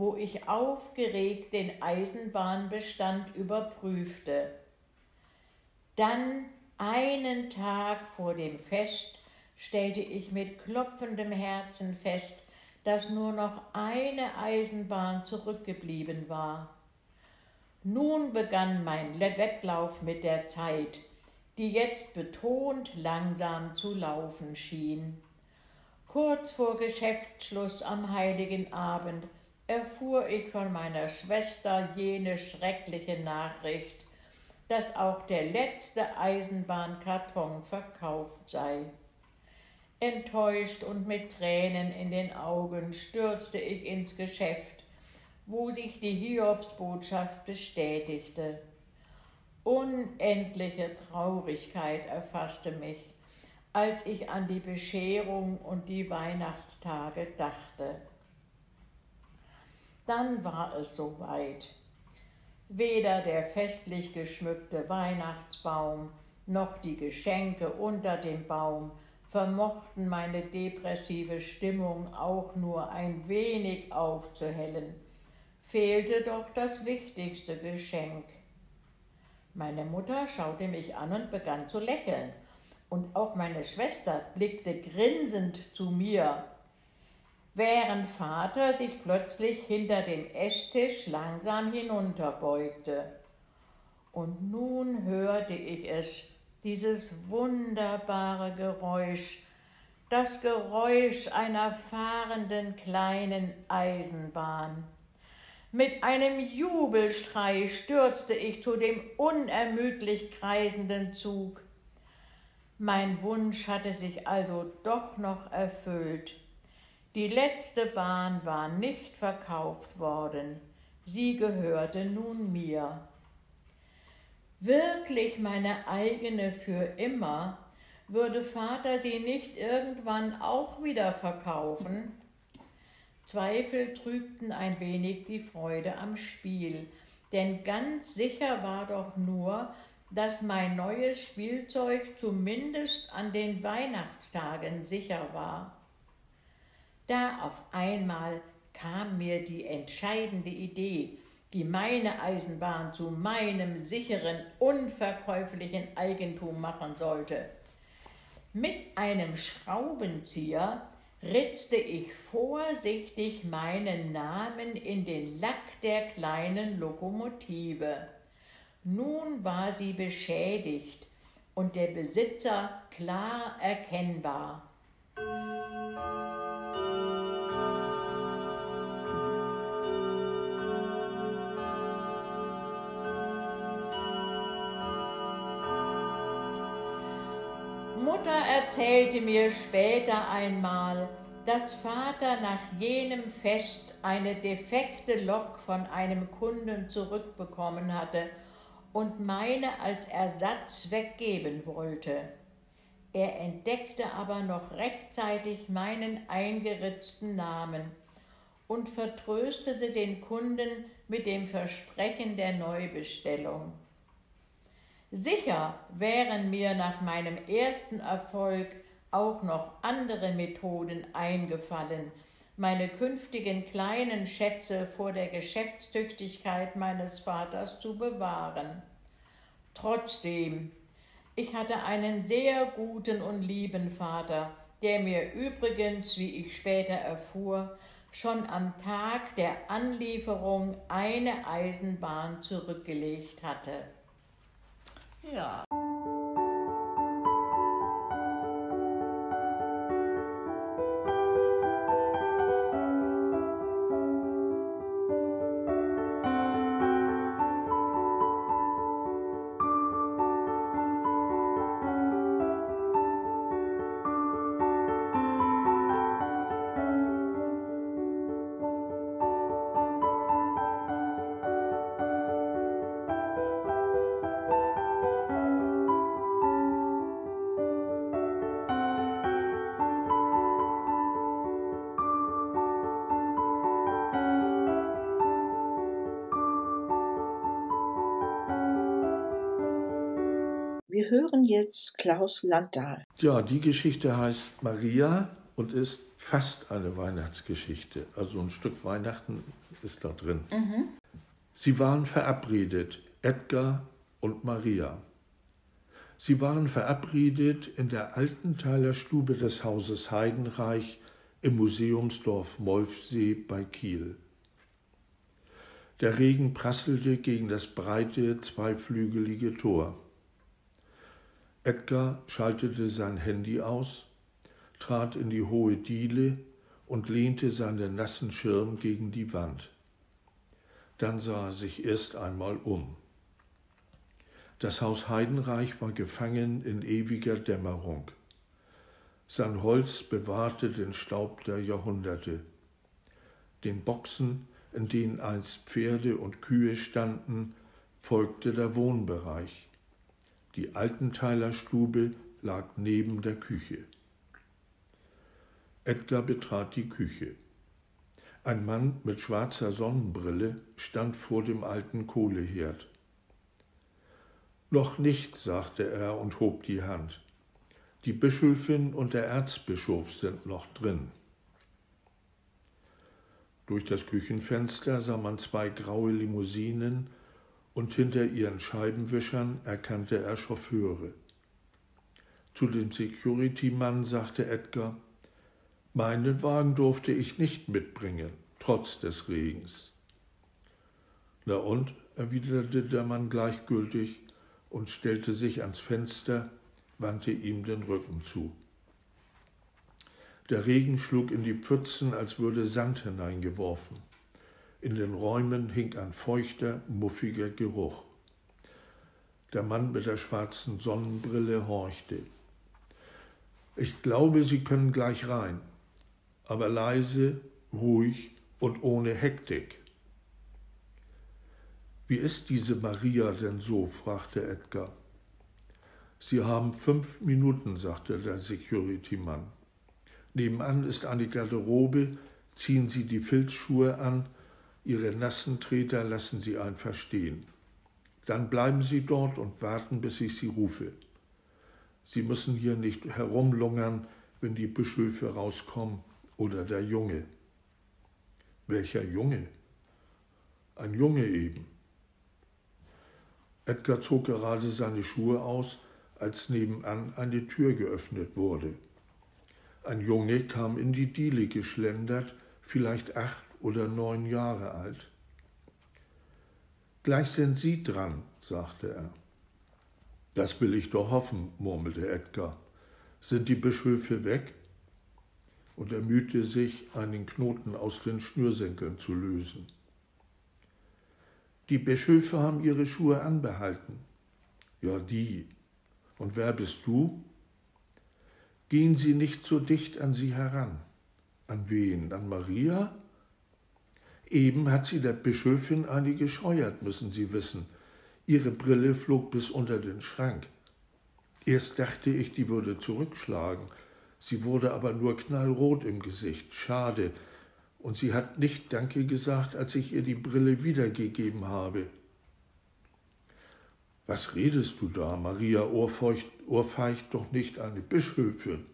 wo ich aufgeregt den Eisenbahnbestand überprüfte. Dann, einen Tag vor dem Fest, stellte ich mit klopfendem Herzen fest, dass nur noch eine Eisenbahn zurückgeblieben war. Nun begann mein Wettlauf mit der Zeit, die jetzt betont langsam zu laufen schien. Kurz vor Geschäftsschluss am heiligen Abend erfuhr ich von meiner Schwester jene schreckliche Nachricht, dass auch der letzte Eisenbahnkarton verkauft sei. Enttäuscht und mit Tränen in den Augen stürzte ich ins Geschäft, wo sich die Hiobsbotschaft bestätigte. Unendliche Traurigkeit erfasste mich, als ich an die Bescherung und die Weihnachtstage dachte. Dann war es soweit. Weder der festlich geschmückte Weihnachtsbaum noch die Geschenke unter dem Baum vermochten meine depressive Stimmung auch nur ein wenig aufzuhellen, fehlte doch das wichtigste Geschenk. Meine Mutter schaute mich an und begann zu lächeln, und auch meine Schwester blickte grinsend zu mir während Vater sich plötzlich hinter dem Esstisch langsam hinunterbeugte. Und nun hörte ich es, dieses wunderbare Geräusch, das Geräusch einer fahrenden kleinen Eisenbahn. Mit einem Jubelschrei stürzte ich zu dem unermüdlich kreisenden Zug. Mein Wunsch hatte sich also doch noch erfüllt. Die letzte Bahn war nicht verkauft worden, sie gehörte nun mir. Wirklich meine eigene für immer, würde Vater sie nicht irgendwann auch wieder verkaufen? Zweifel trübten ein wenig die Freude am Spiel, denn ganz sicher war doch nur, dass mein neues Spielzeug zumindest an den Weihnachtstagen sicher war. Da auf einmal kam mir die entscheidende Idee, die meine Eisenbahn zu meinem sicheren, unverkäuflichen Eigentum machen sollte. Mit einem Schraubenzieher ritzte ich vorsichtig meinen Namen in den Lack der kleinen Lokomotive. Nun war sie beschädigt und der Besitzer klar erkennbar. Mutter erzählte mir später einmal, dass Vater nach jenem Fest eine defekte Lok von einem Kunden zurückbekommen hatte und meine als Ersatz weggeben wollte. Er entdeckte aber noch rechtzeitig meinen eingeritzten Namen und vertröstete den Kunden mit dem Versprechen der Neubestellung. Sicher wären mir nach meinem ersten Erfolg auch noch andere Methoden eingefallen, meine künftigen kleinen Schätze vor der Geschäftstüchtigkeit meines Vaters zu bewahren. Trotzdem, ich hatte einen sehr guten und lieben Vater, der mir übrigens, wie ich später erfuhr, schon am Tag der Anlieferung eine Eisenbahn zurückgelegt hatte. Ja. Wir hören jetzt Klaus Landahl. Ja, die Geschichte heißt Maria und ist fast eine Weihnachtsgeschichte. Also ein Stück Weihnachten ist da drin. Sie waren verabredet, Edgar und Maria. Sie waren verabredet in der Altenthaler Stube des Hauses Heidenreich im Museumsdorf Molfsee bei Kiel. Der Regen prasselte gegen das breite, zweiflügelige Tor. Edgar schaltete sein Handy aus, trat in die hohe Diele und lehnte seinen nassen Schirm gegen die Wand. Dann sah er sich erst einmal um. Das Haus Heidenreich war gefangen in ewiger Dämmerung. Sein Holz bewahrte den Staub der Jahrhunderte. Den Boxen, in denen einst Pferde und Kühe standen, folgte der Wohnbereich. Die Altenthaler Stube lag neben der Küche. Edgar betrat die Küche. Ein Mann mit schwarzer Sonnenbrille stand vor dem alten Kohleherd. Noch nicht, sagte er und hob die Hand. Die Bischöfin und der Erzbischof sind noch drin. Durch das Küchenfenster sah man zwei graue Limousinen und hinter ihren Scheibenwischern erkannte er Chauffeure. Zu dem Security-Mann sagte Edgar, meinen Wagen durfte ich nicht mitbringen, trotz des Regens. Na und? erwiderte der Mann gleichgültig und stellte sich ans Fenster, wandte ihm den Rücken zu. Der Regen schlug in die Pfützen, als würde Sand hineingeworfen. In den Räumen hing ein feuchter, muffiger Geruch. Der Mann mit der schwarzen Sonnenbrille horchte. Ich glaube, Sie können gleich rein, aber leise, ruhig und ohne Hektik. Wie ist diese Maria denn so? fragte Edgar. Sie haben fünf Minuten, sagte der Security-Mann. Nebenan ist eine Garderobe, ziehen Sie die Filzschuhe an, Ihre nassen Treter lassen Sie einfach stehen. Dann bleiben Sie dort und warten, bis ich Sie rufe. Sie müssen hier nicht herumlungern, wenn die Bischöfe rauskommen oder der Junge. Welcher Junge? Ein Junge eben. Edgar zog gerade seine Schuhe aus, als nebenan eine Tür geöffnet wurde. Ein Junge kam in die Diele geschlendert, vielleicht acht oder neun Jahre alt. Gleich sind Sie dran, sagte er. Das will ich doch hoffen, murmelte Edgar. Sind die Bischöfe weg? Und er mühte sich, einen Knoten aus den Schnürsenkeln zu lösen. Die Bischöfe haben ihre Schuhe anbehalten. Ja, die. Und wer bist du? Gehen Sie nicht so dicht an sie heran. An wen? An Maria? Eben hat sie der Bischöfin eine gescheuert, müssen Sie wissen. Ihre Brille flog bis unter den Schrank. Erst dachte ich, die würde zurückschlagen. Sie wurde aber nur knallrot im Gesicht. Schade. Und sie hat nicht Danke gesagt, als ich ihr die Brille wiedergegeben habe. Was redest du da? Maria ohrfeucht, ohrfeicht doch nicht eine Bischöfin.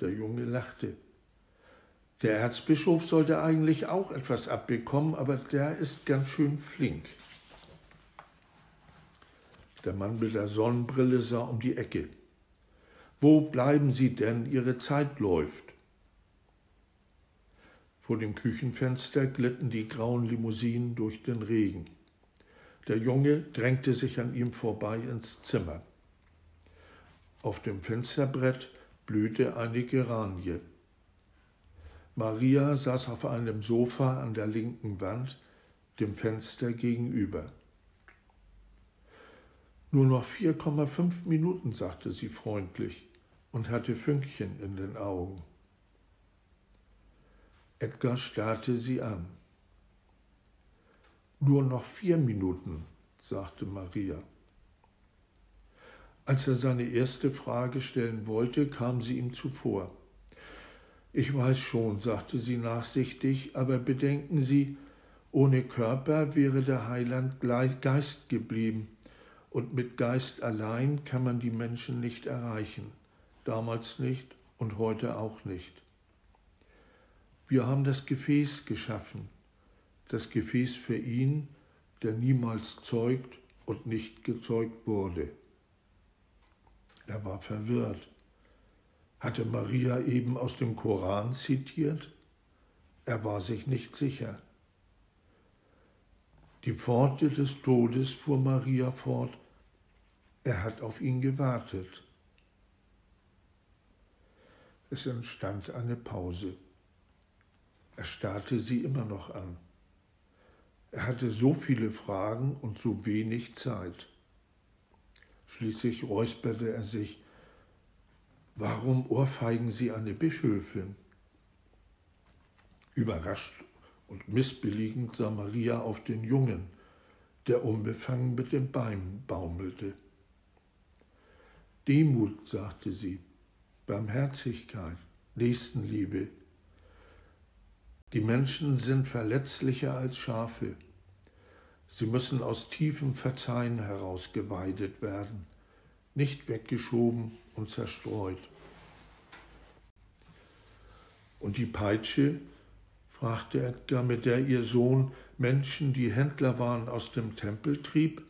Der Junge lachte. Der Erzbischof sollte eigentlich auch etwas abbekommen, aber der ist ganz schön flink. Der Mann mit der Sonnenbrille sah um die Ecke. Wo bleiben Sie denn? Ihre Zeit läuft. Vor dem Küchenfenster glitten die grauen Limousinen durch den Regen. Der Junge drängte sich an ihm vorbei ins Zimmer. Auf dem Fensterbrett blühte eine Geranie. Maria saß auf einem Sofa an der linken Wand, dem Fenster gegenüber. Nur noch 4,5 Minuten, sagte sie freundlich und hatte Fünkchen in den Augen. Edgar starrte sie an. Nur noch vier Minuten, sagte Maria. Als er seine erste Frage stellen wollte, kam sie ihm zuvor. Ich weiß schon, sagte sie nachsichtig, aber bedenken Sie, ohne Körper wäre der Heiland gleich Geist geblieben, und mit Geist allein kann man die Menschen nicht erreichen, damals nicht und heute auch nicht. Wir haben das Gefäß geschaffen, das Gefäß für ihn, der niemals zeugt und nicht gezeugt wurde. Er war verwirrt. Hatte Maria eben aus dem Koran zitiert? Er war sich nicht sicher. Die Pforte des Todes fuhr Maria fort. Er hat auf ihn gewartet. Es entstand eine Pause. Er starrte sie immer noch an. Er hatte so viele Fragen und so wenig Zeit. Schließlich räusperte er sich. Warum ohrfeigen Sie eine Bischöfin? Überrascht und missbilligend sah Maria auf den Jungen, der unbefangen mit dem Bein baumelte. Demut, sagte sie, Barmherzigkeit, Nächstenliebe. Die Menschen sind verletzlicher als Schafe. Sie müssen aus tiefem Verzeihen heraus geweidet werden nicht weggeschoben und zerstreut. Und die Peitsche, fragte Edgar, mit der ihr Sohn Menschen, die Händler waren, aus dem Tempel trieb?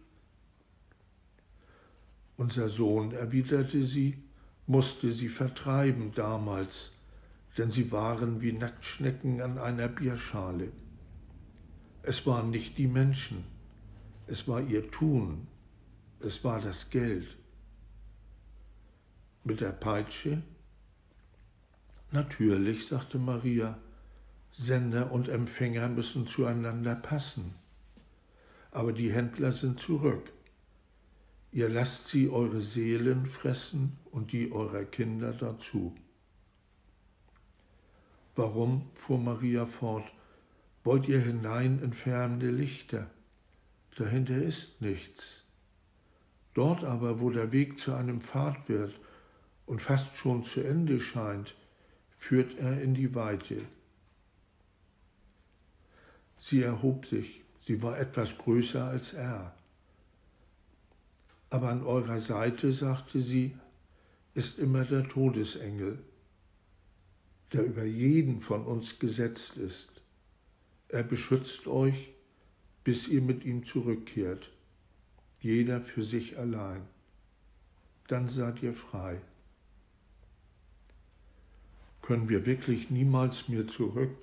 Unser Sohn, erwiderte sie, musste sie vertreiben damals, denn sie waren wie Nacktschnecken an einer Bierschale. Es waren nicht die Menschen, es war ihr Tun, es war das Geld mit der Peitsche? Natürlich, sagte Maria, Sender und Empfänger müssen zueinander passen. Aber die Händler sind zurück. Ihr lasst sie eure Seelen fressen und die eurer Kinder dazu. Warum, fuhr Maria fort, wollt ihr hinein in ferne Lichter? Dahinter ist nichts. Dort aber, wo der Weg zu einem Pfad wird und fast schon zu Ende scheint, führt er in die Weite. Sie erhob sich, sie war etwas größer als er. Aber an eurer Seite, sagte sie, ist immer der Todesengel, der über jeden von uns gesetzt ist. Er beschützt euch, bis ihr mit ihm zurückkehrt, jeder für sich allein. dann seid ihr frei. Können wir wirklich niemals mehr zurück?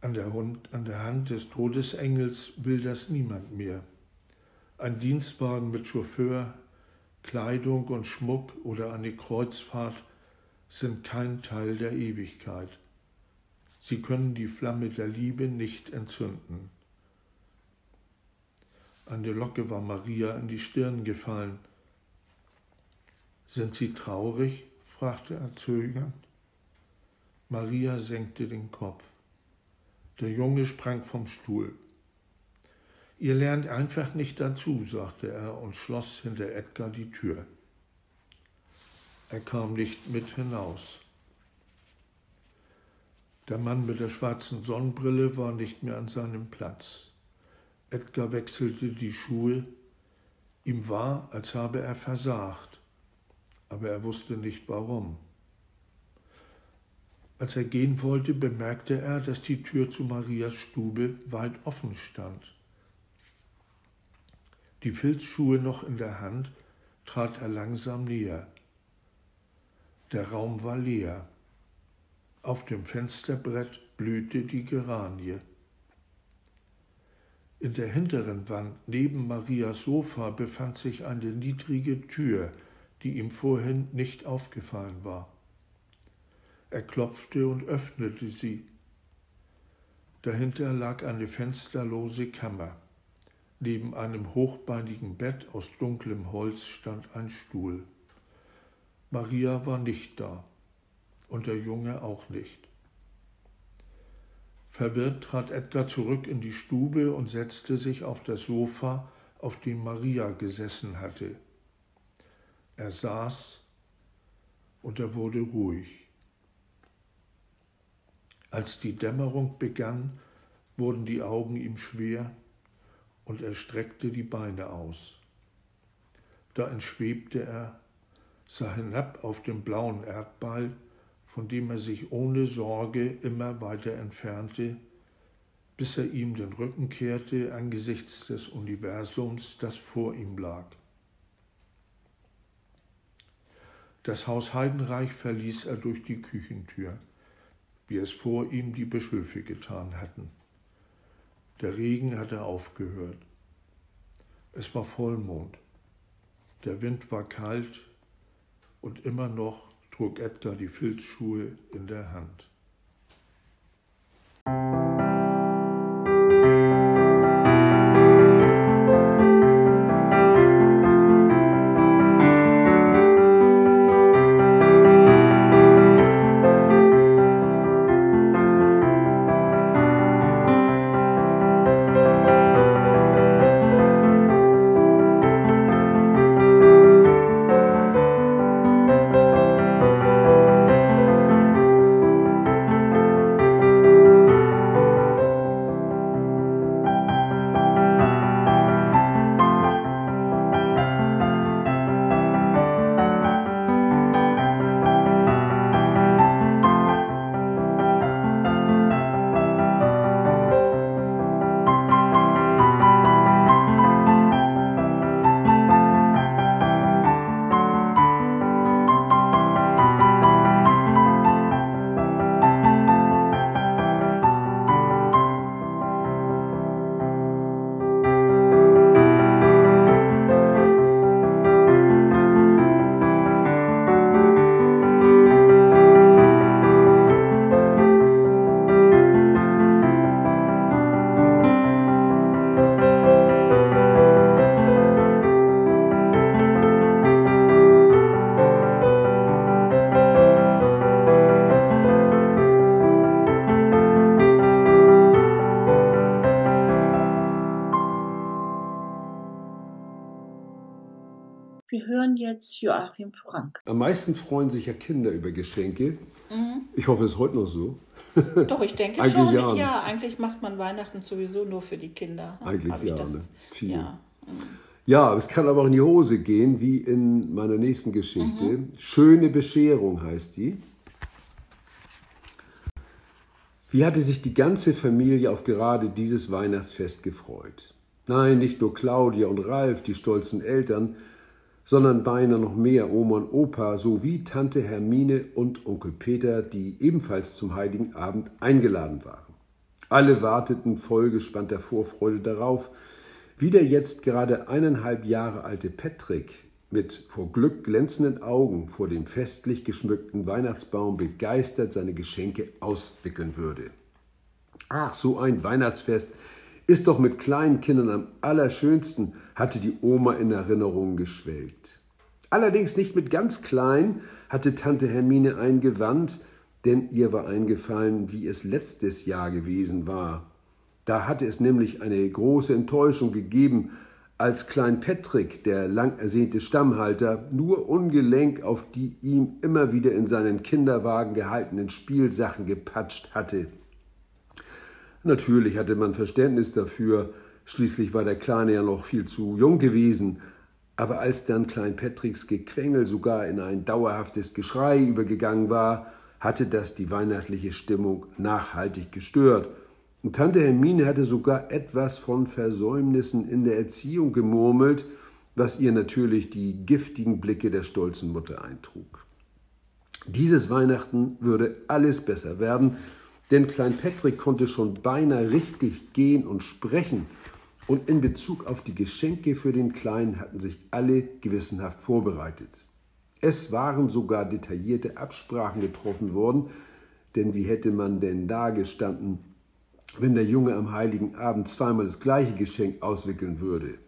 An der, Hund, an der Hand des Todesengels will das niemand mehr. Ein Dienstwagen mit Chauffeur, Kleidung und Schmuck oder eine Kreuzfahrt sind kein Teil der Ewigkeit. Sie können die Flamme der Liebe nicht entzünden. Eine Locke war Maria in die Stirn gefallen. Sind Sie traurig? Fragte er zögernd. Maria senkte den Kopf. Der Junge sprang vom Stuhl. Ihr lernt einfach nicht dazu, sagte er und schloss hinter Edgar die Tür. Er kam nicht mit hinaus. Der Mann mit der schwarzen Sonnenbrille war nicht mehr an seinem Platz. Edgar wechselte die Schuhe. Ihm war, als habe er versagt, aber er wusste nicht warum. Als er gehen wollte, bemerkte er, dass die Tür zu Marias Stube weit offen stand. Die Filzschuhe noch in der Hand, trat er langsam näher. Der Raum war leer. Auf dem Fensterbrett blühte die Geranie. In der hinteren Wand neben Marias Sofa befand sich eine niedrige Tür, die ihm vorhin nicht aufgefallen war. Er klopfte und öffnete sie. Dahinter lag eine fensterlose Kammer. Neben einem hochbeinigen Bett aus dunklem Holz stand ein Stuhl. Maria war nicht da und der Junge auch nicht. Verwirrt trat Edgar zurück in die Stube und setzte sich auf das Sofa, auf dem Maria gesessen hatte. Er saß und er wurde ruhig. Als die Dämmerung begann, wurden die Augen ihm schwer und er streckte die Beine aus. Da entschwebte er, sah hinab auf den blauen Erdball von dem er sich ohne Sorge immer weiter entfernte, bis er ihm den Rücken kehrte angesichts des Universums, das vor ihm lag. Das Haus Heidenreich verließ er durch die Küchentür, wie es vor ihm die Bischöfe getan hatten. Der Regen hatte aufgehört. Es war Vollmond. Der Wind war kalt und immer noch trug Edgar die Filzschuhe in der Hand. Meisten freuen sich ja Kinder über Geschenke. Mhm. Ich hoffe, es ist heute noch so. Doch, ich denke eigentlich schon. Ja. ja, eigentlich macht man Weihnachten sowieso nur für die Kinder. Eigentlich ja, das, ne? Viel. Ja. Mhm. ja, es kann aber auch in die Hose gehen, wie in meiner nächsten Geschichte. Mhm. Schöne Bescherung heißt die. Wie hatte sich die ganze Familie auf gerade dieses Weihnachtsfest gefreut? Nein, nicht nur Claudia und Ralf, die stolzen Eltern, sondern beinahe noch mehr Oma und Opa sowie Tante Hermine und Onkel Peter, die ebenfalls zum heiligen Abend eingeladen waren. Alle warteten voll gespannter Vorfreude darauf, wie der jetzt gerade eineinhalb Jahre alte Patrick mit vor Glück glänzenden Augen vor dem festlich geschmückten Weihnachtsbaum begeistert seine Geschenke auswickeln würde. Ach, so ein Weihnachtsfest ist doch mit kleinen Kindern am allerschönsten, hatte die Oma in Erinnerung geschwelgt. Allerdings nicht mit ganz klein, hatte Tante Hermine eingewandt, denn ihr war eingefallen, wie es letztes Jahr gewesen war. Da hatte es nämlich eine große Enttäuschung gegeben, als Klein Patrick, der lang ersehnte Stammhalter, nur ungelenk auf die ihm immer wieder in seinen Kinderwagen gehaltenen Spielsachen gepatscht hatte. Natürlich hatte man Verständnis dafür, schließlich war der Kleine ja noch viel zu jung gewesen, aber als dann Klein Patricks Gequengel sogar in ein dauerhaftes Geschrei übergegangen war, hatte das die weihnachtliche Stimmung nachhaltig gestört. Und Tante Hermine hatte sogar etwas von Versäumnissen in der Erziehung gemurmelt, was ihr natürlich die giftigen Blicke der stolzen Mutter eintrug. Dieses Weihnachten würde alles besser werden, denn Klein Patrick konnte schon beinahe richtig gehen und sprechen, und in Bezug auf die Geschenke für den Kleinen hatten sich alle gewissenhaft vorbereitet. Es waren sogar detaillierte Absprachen getroffen worden, denn wie hätte man denn da gestanden, wenn der Junge am heiligen Abend zweimal das gleiche Geschenk auswickeln würde?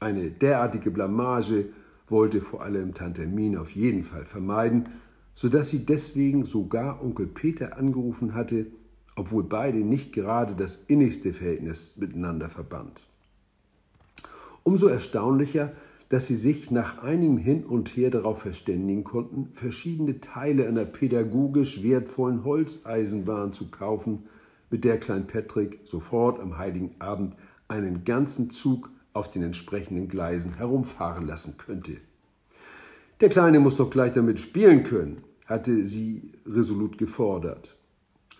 Eine derartige Blamage wollte vor allem Tante Mine auf jeden Fall vermeiden, so dass sie deswegen sogar Onkel Peter angerufen hatte, obwohl beide nicht gerade das innigste Verhältnis miteinander verband. Umso erstaunlicher, dass sie sich nach einigem Hin und Her darauf verständigen konnten, verschiedene Teile einer pädagogisch wertvollen Holzeisenbahn zu kaufen, mit der Klein Patrick sofort am heiligen Abend einen ganzen Zug auf den entsprechenden Gleisen herumfahren lassen könnte. Der Kleine muss doch gleich damit spielen können, hatte sie resolut gefordert.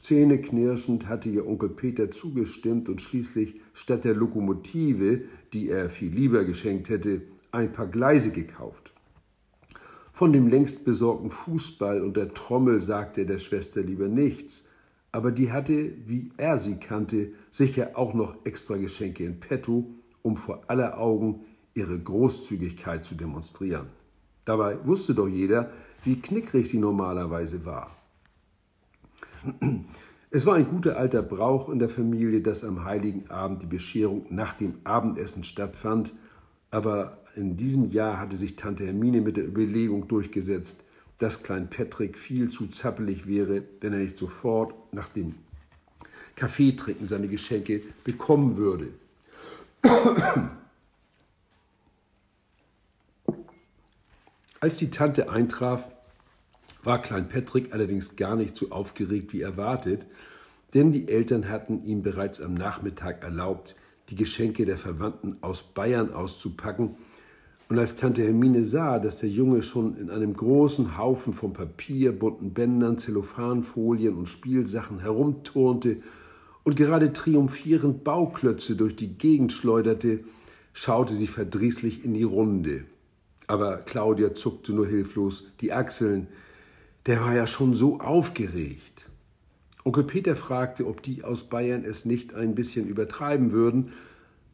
Zähneknirschend hatte ihr Onkel Peter zugestimmt und schließlich statt der Lokomotive, die er viel lieber geschenkt hätte, ein paar Gleise gekauft. Von dem längst besorgten Fußball und der Trommel sagte er der Schwester lieber nichts, aber die hatte, wie er sie kannte, sicher auch noch extra Geschenke in petto, um vor aller Augen ihre Großzügigkeit zu demonstrieren. Dabei wusste doch jeder, wie knickrig sie normalerweise war. Es war ein guter alter Brauch in der Familie, dass am heiligen Abend die Bescherung nach dem Abendessen stattfand, aber in diesem Jahr hatte sich Tante Hermine mit der Überlegung durchgesetzt, dass Klein Patrick viel zu zappelig wäre, wenn er nicht sofort nach dem Kaffeetrinken seine Geschenke bekommen würde. Als die Tante eintraf, war Klein Patrick allerdings gar nicht so aufgeregt wie erwartet, denn die Eltern hatten ihm bereits am Nachmittag erlaubt, die Geschenke der Verwandten aus Bayern auszupacken und als Tante Hermine sah, dass der Junge schon in einem großen Haufen von Papier, bunten Bändern, Zellophanfolien und Spielsachen herumturnte und gerade triumphierend Bauklötze durch die Gegend schleuderte, schaute sie verdrießlich in die Runde. Aber Claudia zuckte nur hilflos die Achseln. Der war ja schon so aufgeregt. Onkel Peter fragte, ob die aus Bayern es nicht ein bisschen übertreiben würden,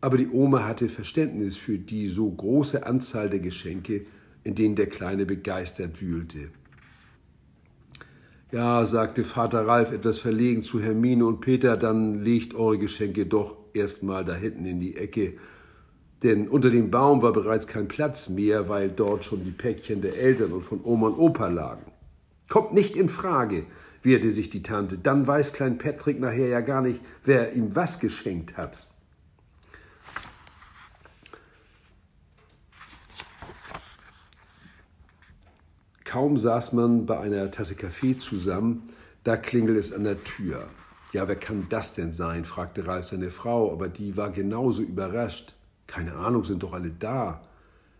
aber die Oma hatte Verständnis für die so große Anzahl der Geschenke, in denen der Kleine begeistert wühlte. Ja, sagte Vater Ralf etwas verlegen zu Hermine und Peter, dann legt eure Geschenke doch erstmal da hinten in die Ecke. Denn unter dem Baum war bereits kein Platz mehr, weil dort schon die Päckchen der Eltern und von Oma und Opa lagen. Kommt nicht in Frage, wehrte sich die Tante. Dann weiß Klein Patrick nachher ja gar nicht, wer ihm was geschenkt hat. Kaum saß man bei einer Tasse Kaffee zusammen, da klingelt es an der Tür. Ja, wer kann das denn sein? fragte Ralf seine Frau, aber die war genauso überrascht. Keine Ahnung, sind doch alle da.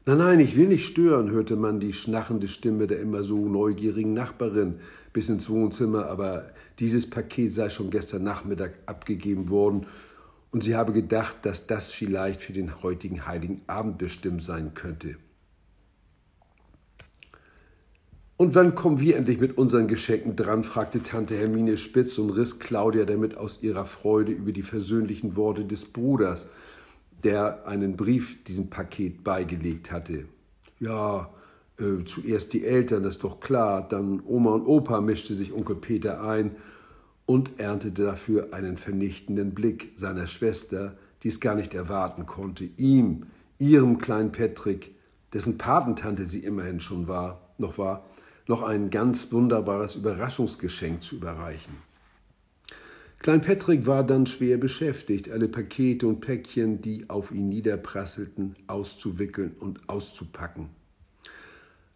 Nein, nein, ich will nicht stören, hörte man die schnachende Stimme der immer so neugierigen Nachbarin bis ins Wohnzimmer, aber dieses Paket sei schon gestern Nachmittag abgegeben worden und sie habe gedacht, dass das vielleicht für den heutigen heiligen Abend bestimmt sein könnte. Und wann kommen wir endlich mit unseren Geschenken dran? fragte Tante Hermine spitz und riss Claudia damit aus ihrer Freude über die versöhnlichen Worte des Bruders, der einen Brief diesem Paket beigelegt hatte. Ja, äh, zuerst die Eltern, das ist doch klar, dann Oma und Opa mischte sich Onkel Peter ein und erntete dafür einen vernichtenden Blick seiner Schwester, die es gar nicht erwarten konnte, ihm, ihrem kleinen Patrick, dessen Patentante sie immerhin schon war, noch war, noch ein ganz wunderbares Überraschungsgeschenk zu überreichen. Klein Patrick war dann schwer beschäftigt, alle Pakete und Päckchen, die auf ihn niederprasselten, auszuwickeln und auszupacken.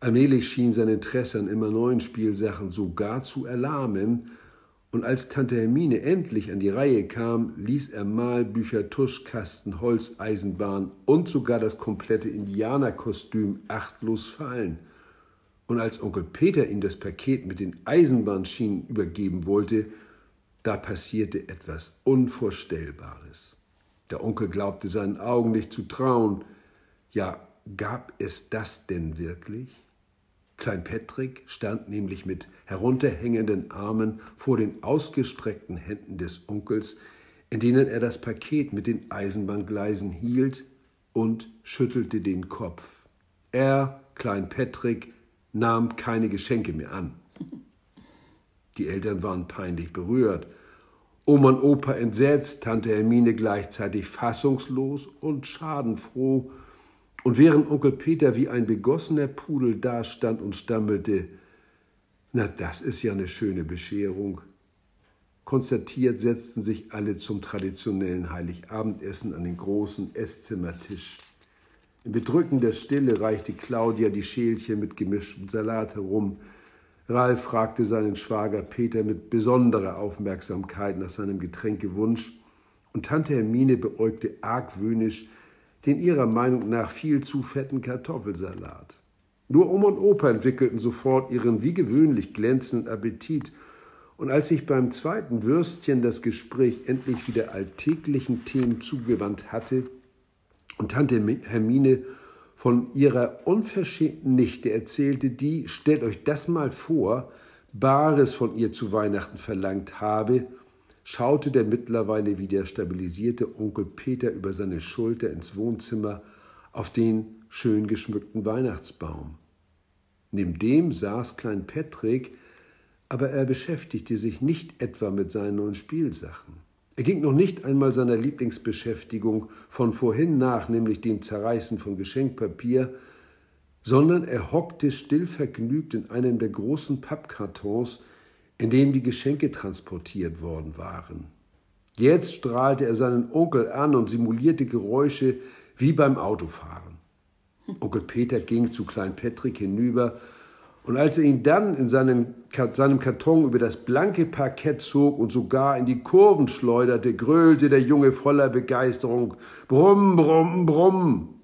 Allmählich schien sein Interesse an immer neuen Spielsachen sogar zu erlahmen, und als Tante Hermine endlich an die Reihe kam, ließ er Malbücher, Tuschkasten, Holzeisenbahn und sogar das komplette Indianerkostüm achtlos fallen. Und als Onkel Peter ihm das Paket mit den Eisenbahnschienen übergeben wollte, da passierte etwas Unvorstellbares. Der Onkel glaubte seinen Augen nicht zu trauen. Ja, gab es das denn wirklich? Klein Patrick stand nämlich mit herunterhängenden Armen vor den ausgestreckten Händen des Onkels, in denen er das Paket mit den Eisenbahngleisen hielt und schüttelte den Kopf. Er, Klein Patrick, nahm keine Geschenke mehr an. Die Eltern waren peinlich berührt. Oma und Opa entsetzt, Tante Hermine gleichzeitig fassungslos und schadenfroh. Und während Onkel Peter wie ein begossener Pudel dastand und stammelte, na, das ist ja eine schöne Bescherung. Konstatiert setzten sich alle zum traditionellen Heiligabendessen an den großen Esszimmertisch. In bedrückender Stille reichte Claudia die Schälchen mit gemischtem Salat herum. Ralf fragte seinen Schwager Peter mit besonderer Aufmerksamkeit nach seinem Getränkewunsch und Tante Hermine beäugte argwöhnisch den ihrer Meinung nach viel zu fetten Kartoffelsalat. Nur Oma und Opa entwickelten sofort ihren wie gewöhnlich glänzenden Appetit, und als sich beim zweiten Würstchen das Gespräch endlich wieder alltäglichen Themen zugewandt hatte, und Tante Hermine von ihrer unverschämten Nichte erzählte, die, stellt euch das mal vor, Bares von ihr zu Weihnachten verlangt habe, schaute der mittlerweile wieder stabilisierte Onkel Peter über seine Schulter ins Wohnzimmer auf den schön geschmückten Weihnachtsbaum. Neben dem saß Klein Patrick, aber er beschäftigte sich nicht etwa mit seinen neuen Spielsachen. Er ging noch nicht einmal seiner Lieblingsbeschäftigung von vorhin nach, nämlich dem Zerreißen von Geschenkpapier, sondern er hockte stillvergnügt in einem der großen Pappkartons, in dem die Geschenke transportiert worden waren. Jetzt strahlte er seinen Onkel an und simulierte Geräusche wie beim Autofahren. Onkel Peter ging zu Klein Patrick hinüber und als er ihn dann in seinem, seinem Karton über das blanke Parkett zog und sogar in die Kurven schleuderte, gröhlte der Junge voller Begeisterung Brumm, brumm, brumm.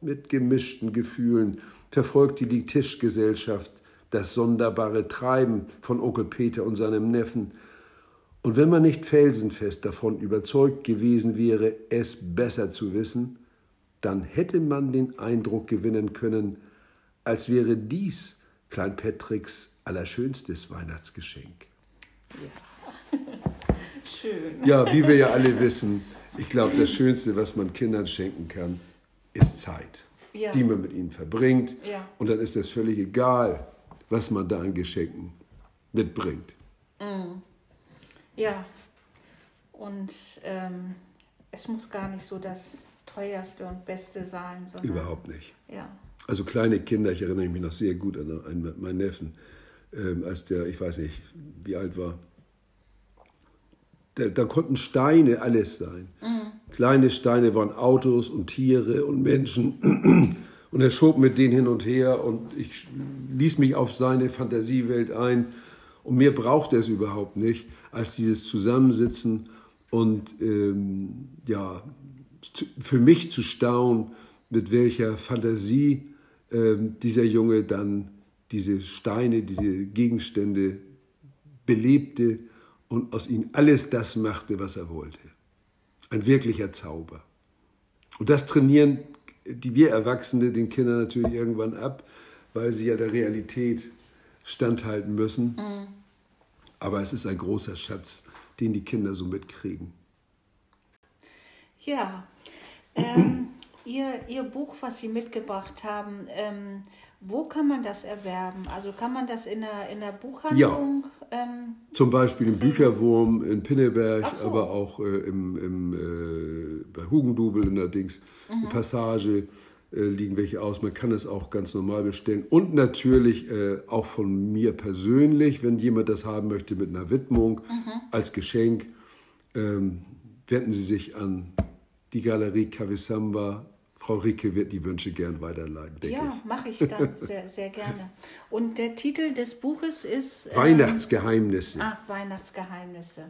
Mit gemischten Gefühlen verfolgte die Tischgesellschaft das sonderbare Treiben von Onkel Peter und seinem Neffen. Und wenn man nicht felsenfest davon überzeugt gewesen wäre, es besser zu wissen, dann hätte man den Eindruck gewinnen können, als wäre dies Klein Patricks allerschönstes Weihnachtsgeschenk. Ja. Schön. Ja, wie wir ja alle wissen, ich glaube, das Schönste, was man Kindern schenken kann, ist Zeit, ja. die man mit ihnen verbringt. Ja. Und dann ist es völlig egal, was man da an Geschenken mitbringt. Mhm. Ja, und ähm, es muss gar nicht so das teuerste und beste sein. Überhaupt nicht. Ja. Also kleine Kinder, ich erinnere mich noch sehr gut an, an meinen Neffen, ähm, als der, ich weiß nicht, wie alt war. Da, da konnten Steine alles sein. Mhm. Kleine Steine waren Autos und Tiere und Menschen. Und er schob mit denen hin und her und ich ließ mich auf seine Fantasiewelt ein. Und mehr brauchte es überhaupt nicht, als dieses Zusammensitzen und ähm, ja, für mich zu staunen, mit welcher Fantasie ähm, dieser Junge dann diese Steine, diese Gegenstände belebte und aus ihnen alles das machte, was er wollte. Ein wirklicher Zauber. Und das trainieren die wir Erwachsene den Kindern natürlich irgendwann ab, weil sie ja der Realität standhalten müssen. Mhm. Aber es ist ein großer Schatz, den die Kinder so mitkriegen. Ja, ähm, ihr, ihr Buch, was Sie mitgebracht haben, ähm, wo kann man das erwerben? Also kann man das in der, in der Buchhandlung? Ja. Ähm, Zum Beispiel im Bücherwurm in Pinneberg, so. aber auch äh, im, im, äh, bei Hugendubel in der Dings, mhm. Passage äh, liegen welche aus. Man kann es auch ganz normal bestellen. Und natürlich äh, auch von mir persönlich, wenn jemand das haben möchte mit einer Widmung mhm. als Geschenk, ähm, wenden Sie sich an die Galerie Kavisamba Frau Ricke wird die Wünsche gern weiterleiten, denke ja, ich. Ja, mache ich dann sehr, sehr gerne. Und der Titel des Buches ist... Ähm, Weihnachtsgeheimnisse. Ah, Weihnachtsgeheimnisse.